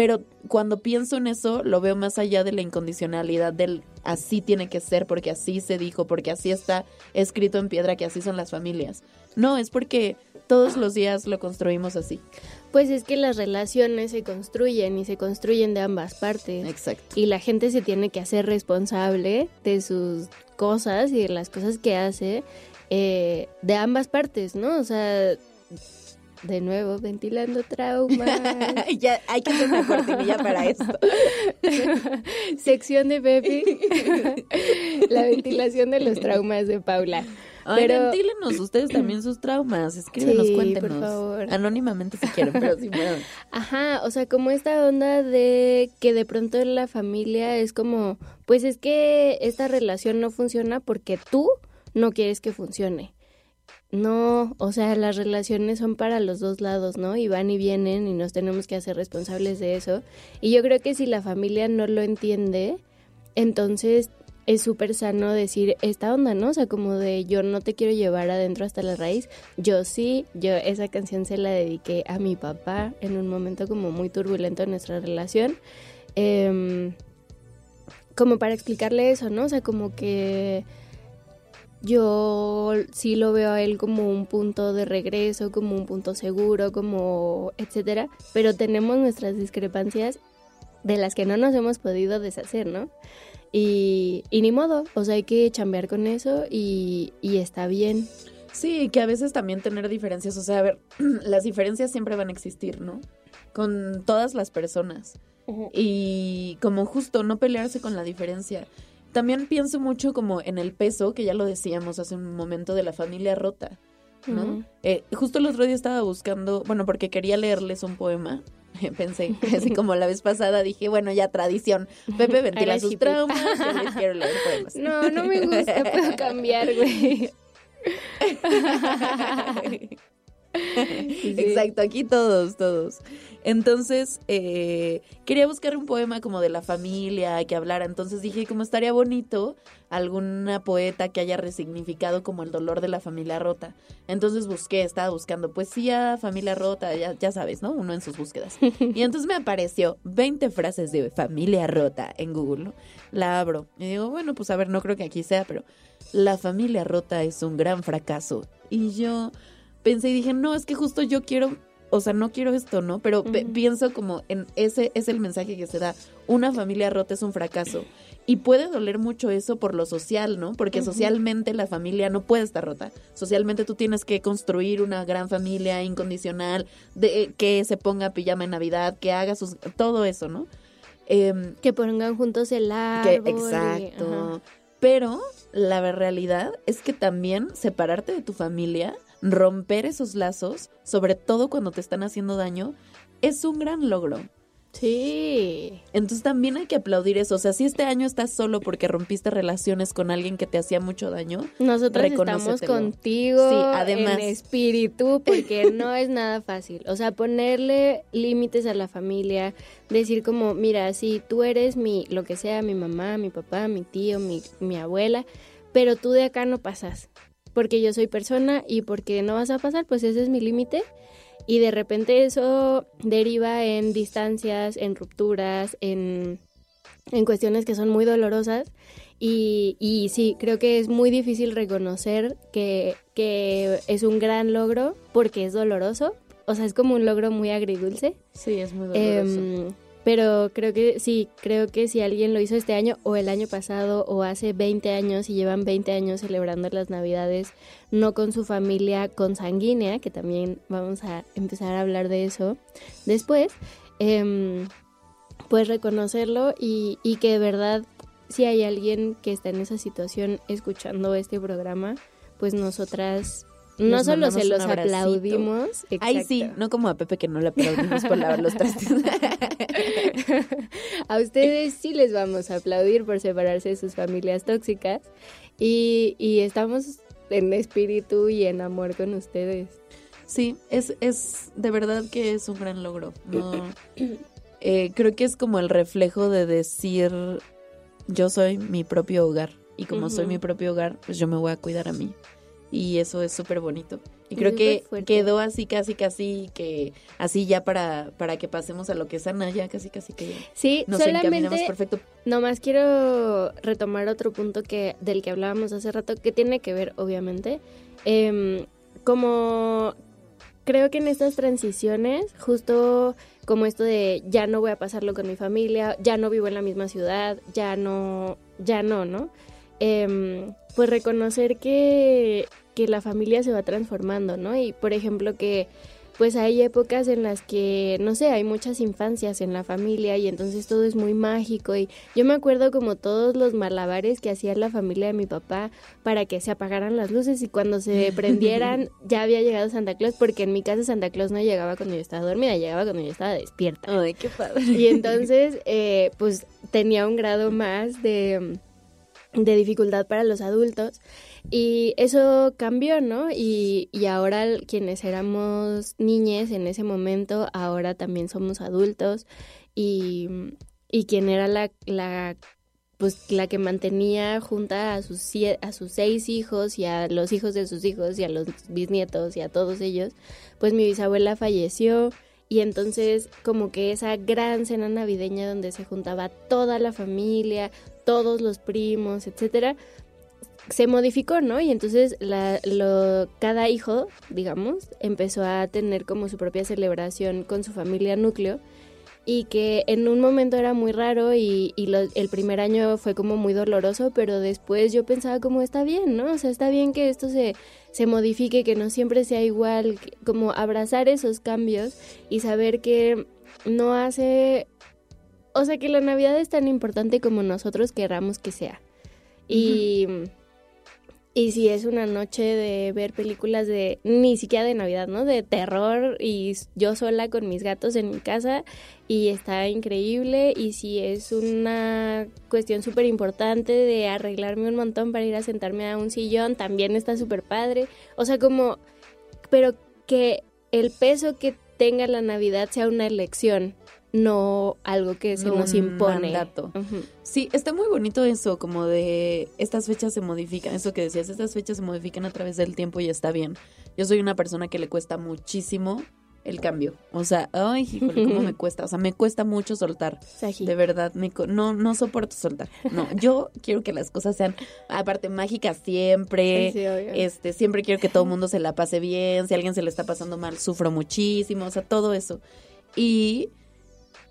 Speaker 1: pero cuando pienso en eso, lo veo más allá de la incondicionalidad del así tiene que ser, porque así se dijo, porque así está escrito en piedra que así son las familias. No, es porque todos los días lo construimos así.
Speaker 3: Pues es que las relaciones se construyen y se construyen de ambas partes.
Speaker 1: Exacto.
Speaker 3: Y la gente se tiene que hacer responsable de sus cosas y de las cosas que hace eh, de ambas partes, ¿no? O sea, de nuevo, ventilando traumas.
Speaker 1: ya hay que hacer una cortinilla para esto.
Speaker 3: Sección de Pepe. la ventilación de los traumas de Paula.
Speaker 1: Ay,
Speaker 3: Pero-
Speaker 1: ventílenos ustedes también sus traumas, escríbenos,
Speaker 3: Sí,
Speaker 1: cuéntenos.
Speaker 3: por favor.
Speaker 1: Anónimamente si quieren, pero sí pueden.
Speaker 3: Ajá, o sea, como esta onda de que de pronto en la familia es como, pues es que esta relación no funciona porque tú no quieres que funcione. No, o sea, las relaciones son para los dos lados, ¿no? Y van y vienen y nos tenemos que hacer responsables de eso. Y yo creo que si la familia no lo entiende, entonces es súper sano decir esta onda, ¿no? O sea, como de yo no te quiero llevar adentro hasta la raíz. Yo sí, yo esa canción se la dediqué a mi papá en un momento como muy turbulento en nuestra relación. Em, como para explicarle eso, ¿no? O sea, como que yo sí lo veo a él como un punto de regreso, como un punto seguro, como etcétera, pero tenemos nuestras discrepancias de las que no nos hemos podido deshacer, ¿no? Y, y ni modo, o sea, hay que chambear con eso y, y está bien.
Speaker 1: Sí, que a veces también tener diferencias, o sea, a ver, las diferencias siempre van a existir, ¿no? Con todas las personas. Y como justo no pelearse con la diferencia. También pienso mucho como en el peso, que ya lo decíamos hace un momento, de la familia rota, ¿no? Eh, justo el otro día estaba buscando, bueno, porque quería leerles un poema. Pensé, así como la vez pasada, dije, bueno, ya tradición. Pepe ventila sus
Speaker 3: hippie.
Speaker 1: traumas, yo les quiero leer poemas.
Speaker 3: No, no me gusta, puedo cambiar, güey.
Speaker 1: Exacto, aquí todos, todos. Entonces, eh, quería buscar un poema como de la familia que hablara. Entonces dije, como estaría bonito alguna poeta que haya resignificado como el dolor de la familia rota. Entonces busqué, estaba buscando poesía, familia rota, ya, ya sabes, ¿no? Uno en sus búsquedas. Y entonces me apareció 20 frases de familia rota en Google, ¿no? La abro y digo, bueno, pues a ver, no creo que aquí sea, pero la familia rota es un gran fracaso. Y yo pensé y dije, no, es que justo yo quiero o sea, no quiero esto, ¿no? Pero pienso como en ese es el mensaje que se da. Una familia rota es un fracaso. Y puede doler mucho eso por lo social, ¿no? Porque socialmente la familia no puede estar rota. Socialmente tú tienes que construir una gran familia incondicional, de eh, que se ponga pijama en Navidad, que haga sus... todo eso, ¿no? Em,
Speaker 3: Que pongan juntos el
Speaker 1: que,
Speaker 3: árbol. y-
Speaker 1: exacto. Pero la realidad es que también separarte de tu familia, romper esos lazos, sobre todo cuando te están haciendo daño, es un gran logro.
Speaker 3: Sí.
Speaker 1: Entonces también hay que aplaudir eso. O sea, si este año estás solo porque rompiste relaciones con alguien que te hacía mucho daño,
Speaker 3: Nosotros estamos contigo
Speaker 1: Sí, además.
Speaker 3: en espíritu porque no es nada fácil. O sea, ponerle límites a la familia, decir como, mira, si tú eres mi, lo que sea, mi mamá, mi papá, mi tío, mi, mi abuela, pero tú de acá no pasas. Porque yo soy persona y porque no vas a pasar, pues ese es mi límite. Y de repente eso deriva en distancias, en rupturas, en, en cuestiones que son muy dolorosas. Y, y sí, creo que es muy difícil reconocer que, que es un gran logro porque es doloroso. O sea, es como un logro muy agridulce.
Speaker 1: sí, es muy doloroso.
Speaker 3: Em, pero creo que sí, creo que si alguien lo hizo este año o el año pasado o hace 20 años y llevan 20 años celebrando las Navidades no con su familia consanguínea, que también vamos a empezar a hablar de eso después, em, pues reconocerlo y, y que de verdad si hay alguien que está en esa situación escuchando este programa, pues nosotras no
Speaker 1: Les
Speaker 3: solo se los aplaudimos.
Speaker 1: Ay, sí,
Speaker 3: exacto.
Speaker 1: no como a Pepe que no le aplaudimos por lavar los trastes.
Speaker 3: a ustedes sí les vamos a aplaudir por separarse de sus familias tóxicas y, y estamos en espíritu y en amor con ustedes.
Speaker 1: Sí, es, es de verdad que es un gran logro. No, eh, creo que es como el reflejo de decir yo soy mi propio hogar y como soy mi propio hogar, pues yo me voy a cuidar a mí. Y eso es súper bonito. Y creo que quedó así, casi, casi que así ya para, para que pasemos a lo que es Ana, ya casi, casi que
Speaker 3: Sí,
Speaker 1: nos encaminamos perfecto.
Speaker 3: nomás quiero retomar otro punto que del que hablábamos hace rato que tiene que ver obviamente em, como creo que en estas transiciones justo como esto de ya no voy a pasarlo con mi familia ya no vivo en la misma ciudad ya no ya no no Em, pues reconocer que que la familia se va transformando no y por ejemplo que pues hay épocas en las que, no sé, hay muchas infancias en la familia y entonces todo es muy mágico y yo me acuerdo como todos los malabares que hacía la familia de mi papá para que se apagaran las luces y cuando se prendieran ya había llegado Santa Claus porque en mi casa Santa Claus no llegaba cuando yo estaba dormida, llegaba cuando yo estaba despierta.
Speaker 1: Ay, qué padre.
Speaker 3: Y entonces, eh, pues tenía un grado más de, de dificultad para los adultos. Y eso cambió, ¿no? Y, y ahora quienes éramos niñes en ese momento, ahora también somos adultos. Y, y quien era la, la pues la que mantenía junta a sus a sus seis hijos y a los hijos de sus hijos y a los bisnietos y a todos ellos, pues mi bisabuela falleció y entonces como que esa gran cena navideña donde se juntaba toda la familia, todos los primos, etcétera, se modificó, ¿no? Y entonces la, lo, cada hijo, digamos, empezó a tener como su propia celebración con su familia núcleo y que en un momento era muy raro y, y lo- el primer año fue como muy doloroso, pero después yo pensaba como está bien, ¿no? O sea, está bien que esto se, se modifique, que no siempre sea igual, que- como abrazar esos cambios y saber que no hace, o sea, que la Navidad es tan importante como nosotros querramos que sea. Y... Y si es una noche de ver películas de, ni siquiera de Navidad, ¿no? De terror y yo sola con mis gatos en mi casa y está increíble. Y si es una cuestión súper importante de arreglarme un montón para ir a sentarme a un sillón, también está súper padre. O sea, como, pero que el peso que tenga la Navidad sea una elección, no algo que se
Speaker 1: No
Speaker 3: nos
Speaker 1: un
Speaker 3: impone.
Speaker 1: mandato.
Speaker 3: Ujú.
Speaker 1: Sí, está muy bonito eso, como de estas fechas se modifican, eso que decías, estas fechas se modifican a través del tiempo y está bien. Yo soy una persona que le cuesta muchísimo el cambio. O sea, ay, híjole, cómo me cuesta. O sea, me cuesta mucho soltar.
Speaker 3: Saji.
Speaker 1: De verdad, me co- no, no soporto soltar. No, yo quiero que las cosas sean, aparte, mágicas siempre.
Speaker 3: Sí.
Speaker 1: Este, siempre quiero que todo el mundo se la pase bien. Si a alguien se le está pasando mal, sufro muchísimo. O sea, todo eso. Y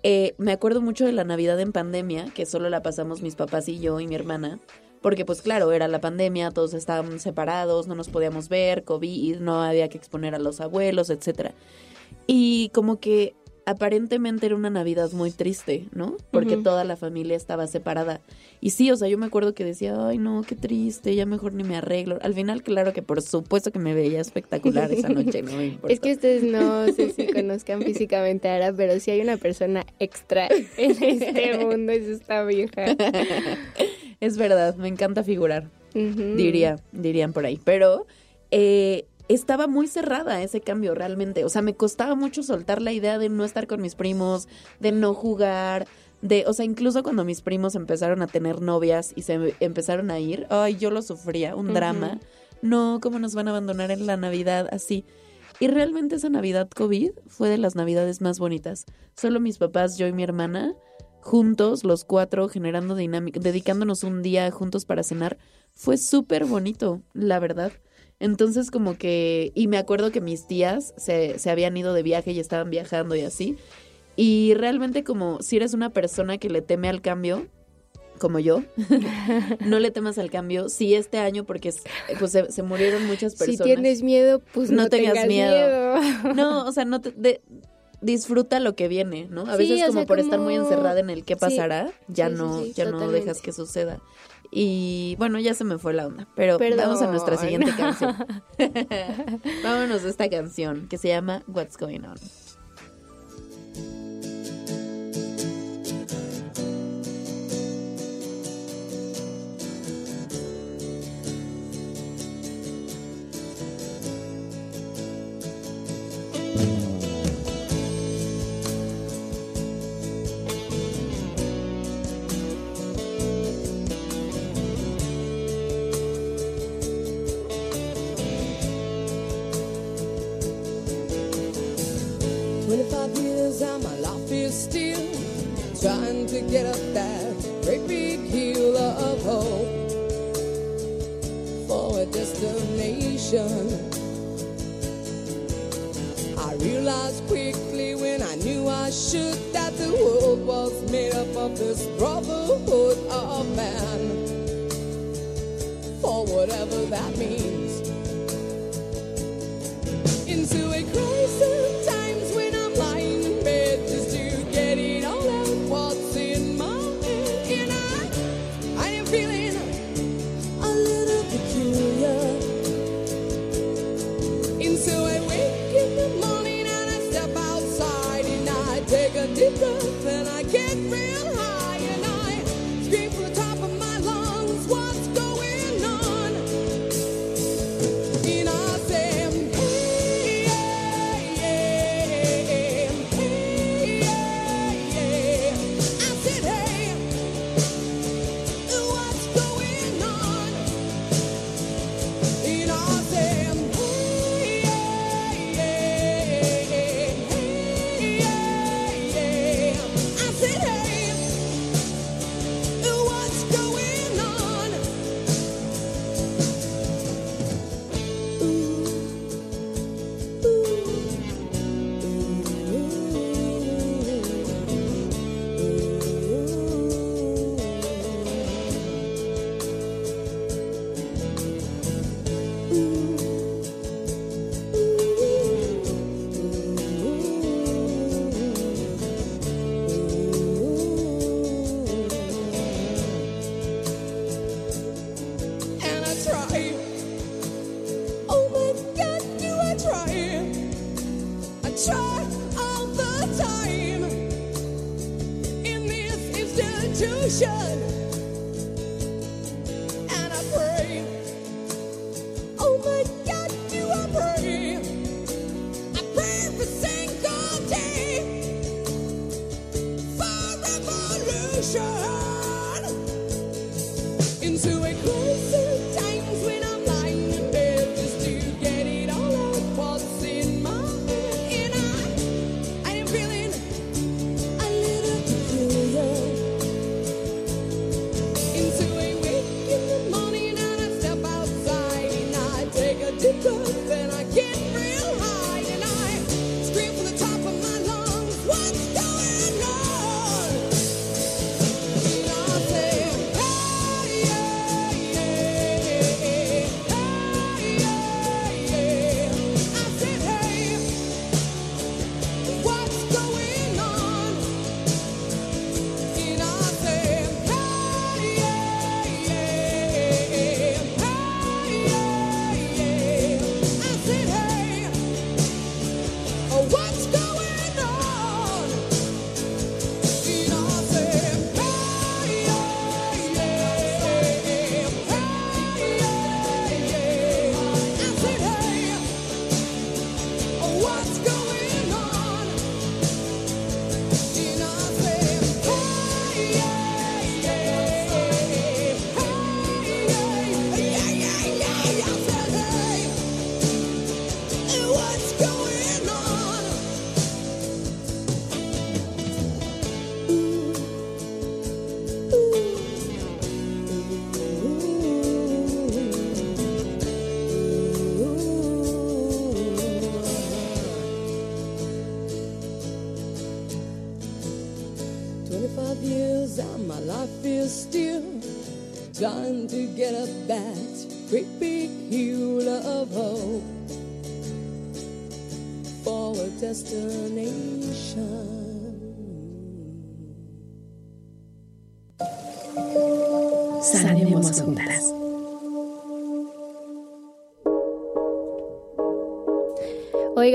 Speaker 1: eh, me acuerdo mucho de la Navidad en pandemia, que solo la pasamos mis papás y yo y mi hermana. Porque, pues claro, era la pandemia, todos estábamos separados, no nos podíamos ver, COVID, no había que exponer a los abuelos, etcétera. Y como que aparentemente era una Navidad muy triste, ¿no? Porque toda la familia estaba separada. Y sí, o sea, yo me acuerdo que decía, ay, no, qué triste, ya mejor ni me arreglo. Al final, claro que por supuesto que me veía espectacular esa noche, no me importa.
Speaker 3: Es que ustedes no sé si conozcan físicamente a Ara, pero si hay una persona extra en este mundo, es esta vieja.
Speaker 1: Es verdad, me encanta figurar, diría, dirían por ahí. Pero eh, estaba muy cerrada ese cambio realmente. O sea, me costaba mucho soltar la idea de no estar con mis primos, de no jugar, de, o sea, incluso cuando mis primos empezaron a tener novias y se empezaron a ir, ay, yo lo sufría, un drama. No, ¿cómo nos van a abandonar en la Navidad así? Y realmente esa Navidad COVID fue de las Navidades más bonitas. Solo mis papás, yo y mi hermana, juntos, los cuatro, generando dinámica, dedicándonos un día juntos para cenar, fue súper bonito, la verdad. Entonces como que, y me acuerdo que mis tías se, se habían ido de viaje y estaban viajando y así. Y realmente como si eres una persona que le teme al cambio, como yo, no le temas al cambio. Sí, este año, porque es- pues se, se murieron muchas personas.
Speaker 3: Si tienes miedo, pues no,
Speaker 1: No tengas
Speaker 3: tengas
Speaker 1: miedo.
Speaker 3: miedo.
Speaker 1: No, o sea, no te, de- disfruta lo que viene, ¿no? A
Speaker 3: Sí,
Speaker 1: veces como
Speaker 3: sea,
Speaker 1: por estar muy encerrada en el qué
Speaker 3: Sí.
Speaker 1: pasará, ya
Speaker 3: Sí,
Speaker 1: no, ya no dejas que suceda. Y bueno, ya se me fue la onda, pero
Speaker 3: Perdón.
Speaker 1: vamos a nuestra siguiente canción. Vámonos de esta canción que se llama What's Going On.
Speaker 5: salvation.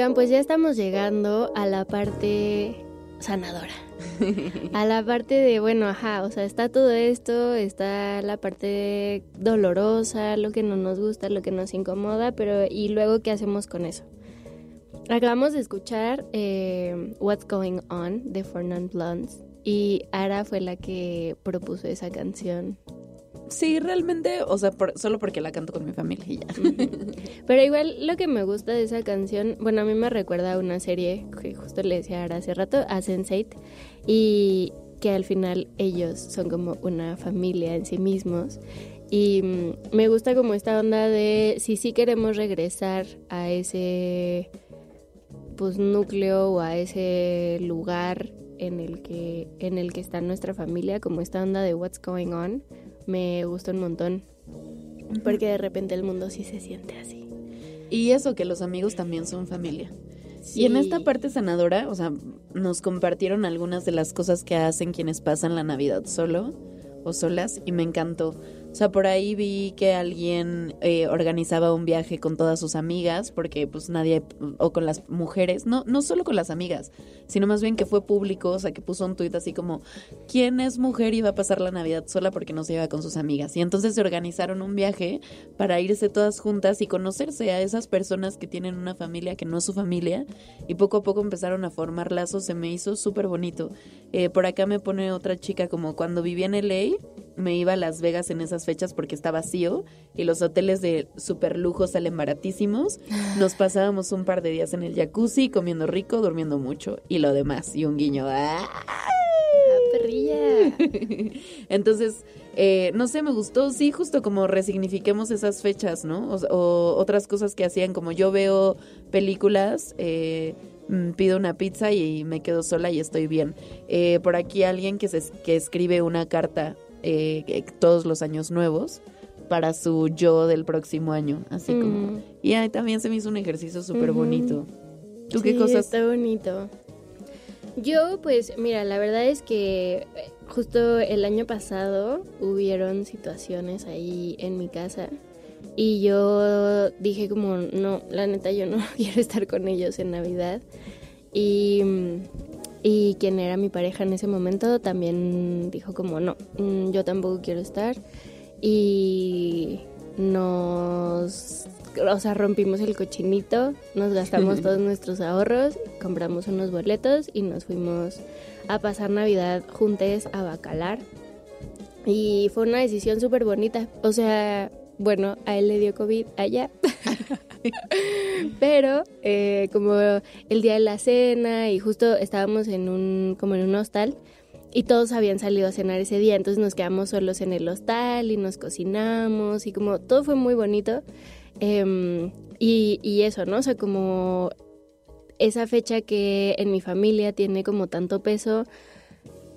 Speaker 3: Oigan, pues ya estamos llegando a la parte sanadora. A la parte de, bueno, ajá, o sea, está todo esto, está la parte dolorosa, lo que no nos gusta, lo que nos incomoda, pero ¿y luego qué hacemos con eso? Acabamos de escuchar eh, What's Going On de For Non Blondes y Ara fue la que propuso esa canción.
Speaker 1: Sí, realmente, o sea, por- solo porque la canto con mi familia ya.
Speaker 3: Pero igual lo que me gusta de esa canción, bueno, a mí me recuerda a una serie que justo le decía ahora hace rato, a Sense8, y que al final ellos son como una familia en sí mismos. Y mm, me gusta como esta onda de si sí queremos regresar a ese pues núcleo o a ese lugar en el que en el que está nuestra familia, como esta onda de what's going on, me gusta un montón. Porque de repente el mundo sí se siente así.
Speaker 1: Y eso, que los amigos también son familia. Y en esta parte sanadora, o sea, nos compartieron algunas de las cosas que hacen quienes pasan la Navidad solo o solas y me encantó. O sea, por ahí vi que alguien eh, organizaba un viaje con todas sus amigas, porque pues nadie, o con las mujeres, no, no solo con las amigas, sino más bien que fue público, o sea, que puso un tuit así como, ¿quién es mujer y va a pasar la Navidad sola porque no se lleva con sus amigas? Y entonces se organizaron un viaje para irse todas juntas y conocerse a esas personas que tienen una familia que no es su familia y poco a poco empezaron a formar lazos, se me hizo súper bonito. Eh, por acá me pone otra chica como cuando vivía en LA, me iba a Las Vegas en esas fechas porque está vacío y los hoteles de super lujo salen baratísimos. Nos pasábamos un par de días en el jacuzzi, comiendo rico, durmiendo mucho y lo demás. Y un guiño. ¡ah!
Speaker 3: ¡Ah, perrilla!
Speaker 1: Entonces, eh, no sé, me gustó, sí, justo como resignifiquemos esas fechas, ¿no? O, o otras cosas que hacían, como yo veo películas, eh, mm, pido una pizza y me quedo sola y estoy bien. Eh, por aquí alguien que, se, que escribe una carta eh, todos los años nuevos para su yo del próximo año, así como...
Speaker 3: Mm.
Speaker 1: Y ahí también se me hizo un ejercicio súper bonito. ¿Tú qué
Speaker 3: Sí,
Speaker 1: cosas?
Speaker 3: Está bonito. Yo, pues, mira, la verdad es que eh, justo el año pasado hubieron situaciones ahí en mi casa y yo dije como, no, la neta yo no quiero estar con ellos en Navidad. Y, mm, y quien era mi pareja en ese momento también dijo como, no, mm, yo tampoco quiero estar. Y nos, o sea, rompimos el cochinito, nos gastamos todos nuestros ahorros, compramos unos boletos y nos fuimos a pasar Navidad juntos a Bacalar. Y fue una decisión súper bonita. O sea, bueno, a él le dio COVID allá. Pero eh, como el día de la cena y justo estábamos en un, como en un hostal y todos habían salido a cenar ese día, entonces nos quedamos solos en el hostal y nos cocinamos y como todo fue muy bonito. Em, y, eso, ¿no? O sea, como esa fecha que en mi familia tiene como tanto peso,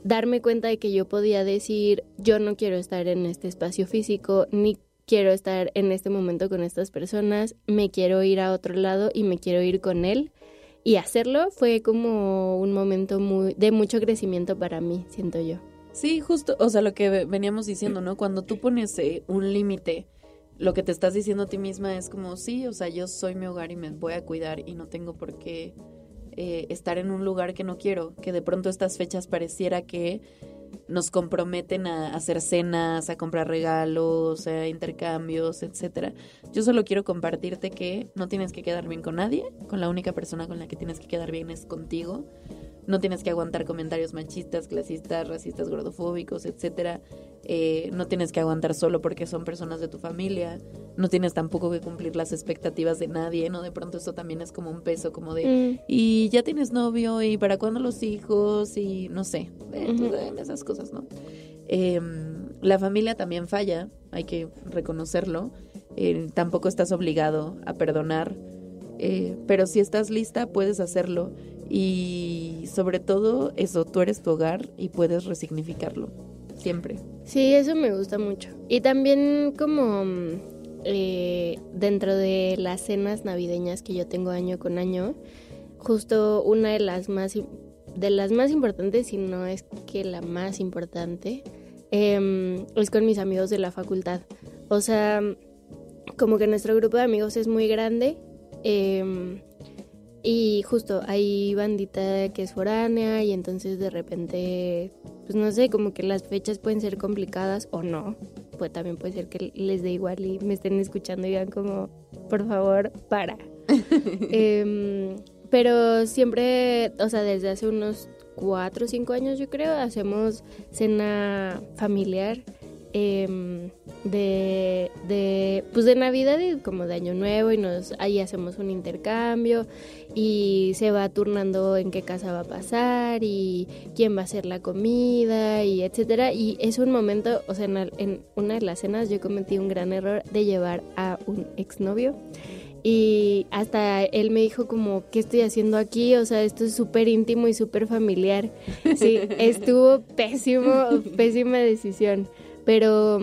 Speaker 3: darme cuenta de que yo podía decir, yo no quiero estar en este espacio físico, ni quiero estar en este momento con estas personas, me quiero ir a otro lado y me quiero ir con él. Y hacerlo fue como un momento muy de mucho crecimiento para mí, siento yo.
Speaker 1: Sí, justo, o sea, lo que ve- veníamos diciendo, ¿no? Cuando tú pones eh, un límite, lo que te estás diciendo a ti misma es como, sí, o sea, yo soy mi hogar y me voy a cuidar y no tengo por qué eh, estar en un lugar que no quiero, que de pronto estas fechas pareciera que nos comprometen a hacer cenas, a comprar regalos, a intercambios, etcétera. Yo solo quiero compartirte que no tienes que quedar bien con nadie, con la única persona con la que tienes que quedar bien es contigo. No tienes que aguantar comentarios machistas, clasistas, racistas, gordofóbicos, etcétera. Eh, no tienes que aguantar solo porque son personas de tu familia. No tienes tampoco que cumplir las expectativas de nadie, ¿no? De pronto eso también es como un peso, como de
Speaker 3: Mm,
Speaker 1: y ya tienes novio y para cuándo los hijos y no sé, eh, pues, eh, esas cosas, ¿no? Eh, la familia también falla, hay que reconocerlo. Eh, tampoco estás obligado a perdonar, eh, pero si estás lista puedes hacerlo y sobre todo eso, tú eres tu hogar y puedes resignificarlo, siempre.
Speaker 3: Sí, eso me gusta mucho. Y también como mm, eh, dentro de las cenas navideñas que yo tengo año con año, justo una de las más de las más importantes, si no es que la más importante, em, es con mis amigos de la facultad. O sea, como que nuestro grupo de amigos es muy grande. em, y justo hay bandita que es foránea y entonces de repente, pues no sé, como que las fechas pueden ser complicadas o no. Pues también puede ser que les dé igual y me estén escuchando y digan como, por favor, para. Em, pero siempre, o sea, desde hace unos cuatro o cinco años yo creo, hacemos cena familiar em, de, de, pues de Navidad y como de Año Nuevo y nos ahí hacemos un intercambio y se va turnando en qué casa va a pasar y quién va a hacer la comida y etcétera y es un momento, o sea, en, una de las cenas yo cometí un gran error de llevar a un exnovio y hasta él me dijo como, ¿qué estoy haciendo aquí? O sea, esto es súper íntimo y súper familiar. Sí, estuvo pésimo, pésima decisión. Pero,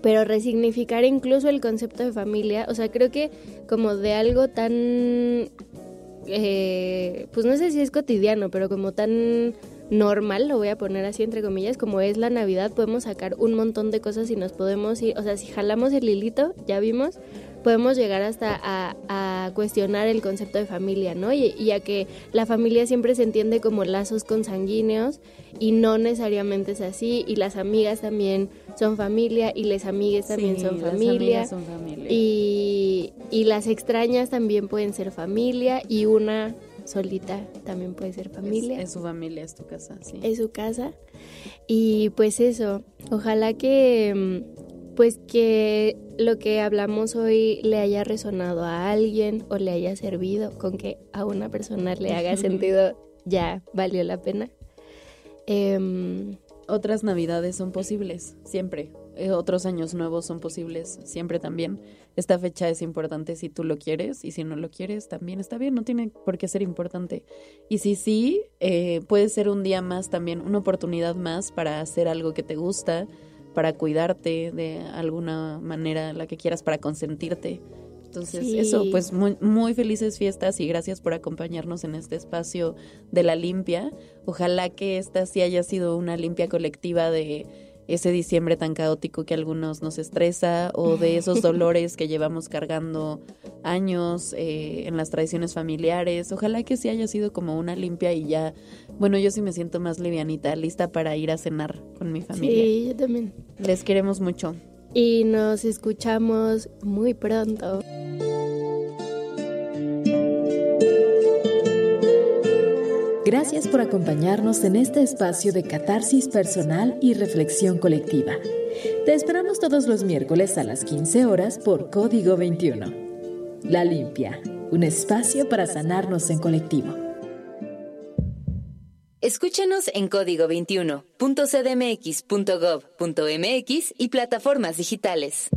Speaker 3: pero resignificar incluso el concepto de familia, o sea, creo que como de algo tan, eh, pues no sé si es cotidiano, pero como tan normal, lo voy a poner así entre comillas, como es la Navidad, podemos sacar un montón de cosas y nos podemos ir, o sea, si jalamos el hilito, ya vimos, podemos llegar hasta a, a cuestionar el concepto de familia, ¿no? Y, y a que la familia siempre se entiende como lazos consanguíneos y no necesariamente es así, y las amigas también son familia y las amigues también
Speaker 1: Sí,
Speaker 3: son
Speaker 1: las
Speaker 3: familia.
Speaker 1: amigas son familia.
Speaker 3: Y, y las extrañas también pueden ser familia y una solita también puede ser familia.
Speaker 1: Es, es su familia, es tu casa, sí.
Speaker 3: Es su casa. Y pues eso, ojalá que mm, pues que lo que hablamos hoy le haya resonado a alguien o le haya servido con que a una persona le haga sentido, ya valió la pena. Em,
Speaker 1: Otras navidades son posibles, siempre. Eh, otros años nuevos son posibles, siempre también. Esta fecha es importante si tú lo quieres y si no lo quieres también está bien, no tiene por qué ser importante. Y si sí, eh, puede ser un día más también, una oportunidad más para hacer algo que te gusta, para cuidarte de alguna manera, la que quieras, para consentirte. Entonces,
Speaker 3: Sí.
Speaker 1: eso, pues muy, muy felices fiestas y gracias por acompañarnos en este espacio de la limpia. Ojalá que esta sí haya sido una limpia colectiva de ese diciembre tan caótico que a algunos nos estresa o de esos dolores que llevamos cargando años eh, en las tradiciones familiares. Ojalá que sí haya sido como una limpia y ya, bueno, yo sí me siento más livianita, lista para ir a cenar con mi familia.
Speaker 3: sí, yo también.
Speaker 1: Les queremos mucho.
Speaker 3: Y nos escuchamos muy pronto.
Speaker 2: Gracias por acompañarnos en este espacio de catarsis personal y reflexión colectiva. Te esperamos todos los miércoles a las 15 horas por Código 21. La Limpia, un espacio para sanarnos en colectivo.
Speaker 6: Escúchanos en código 21.cdmx.gov.mx y plataformas digitales.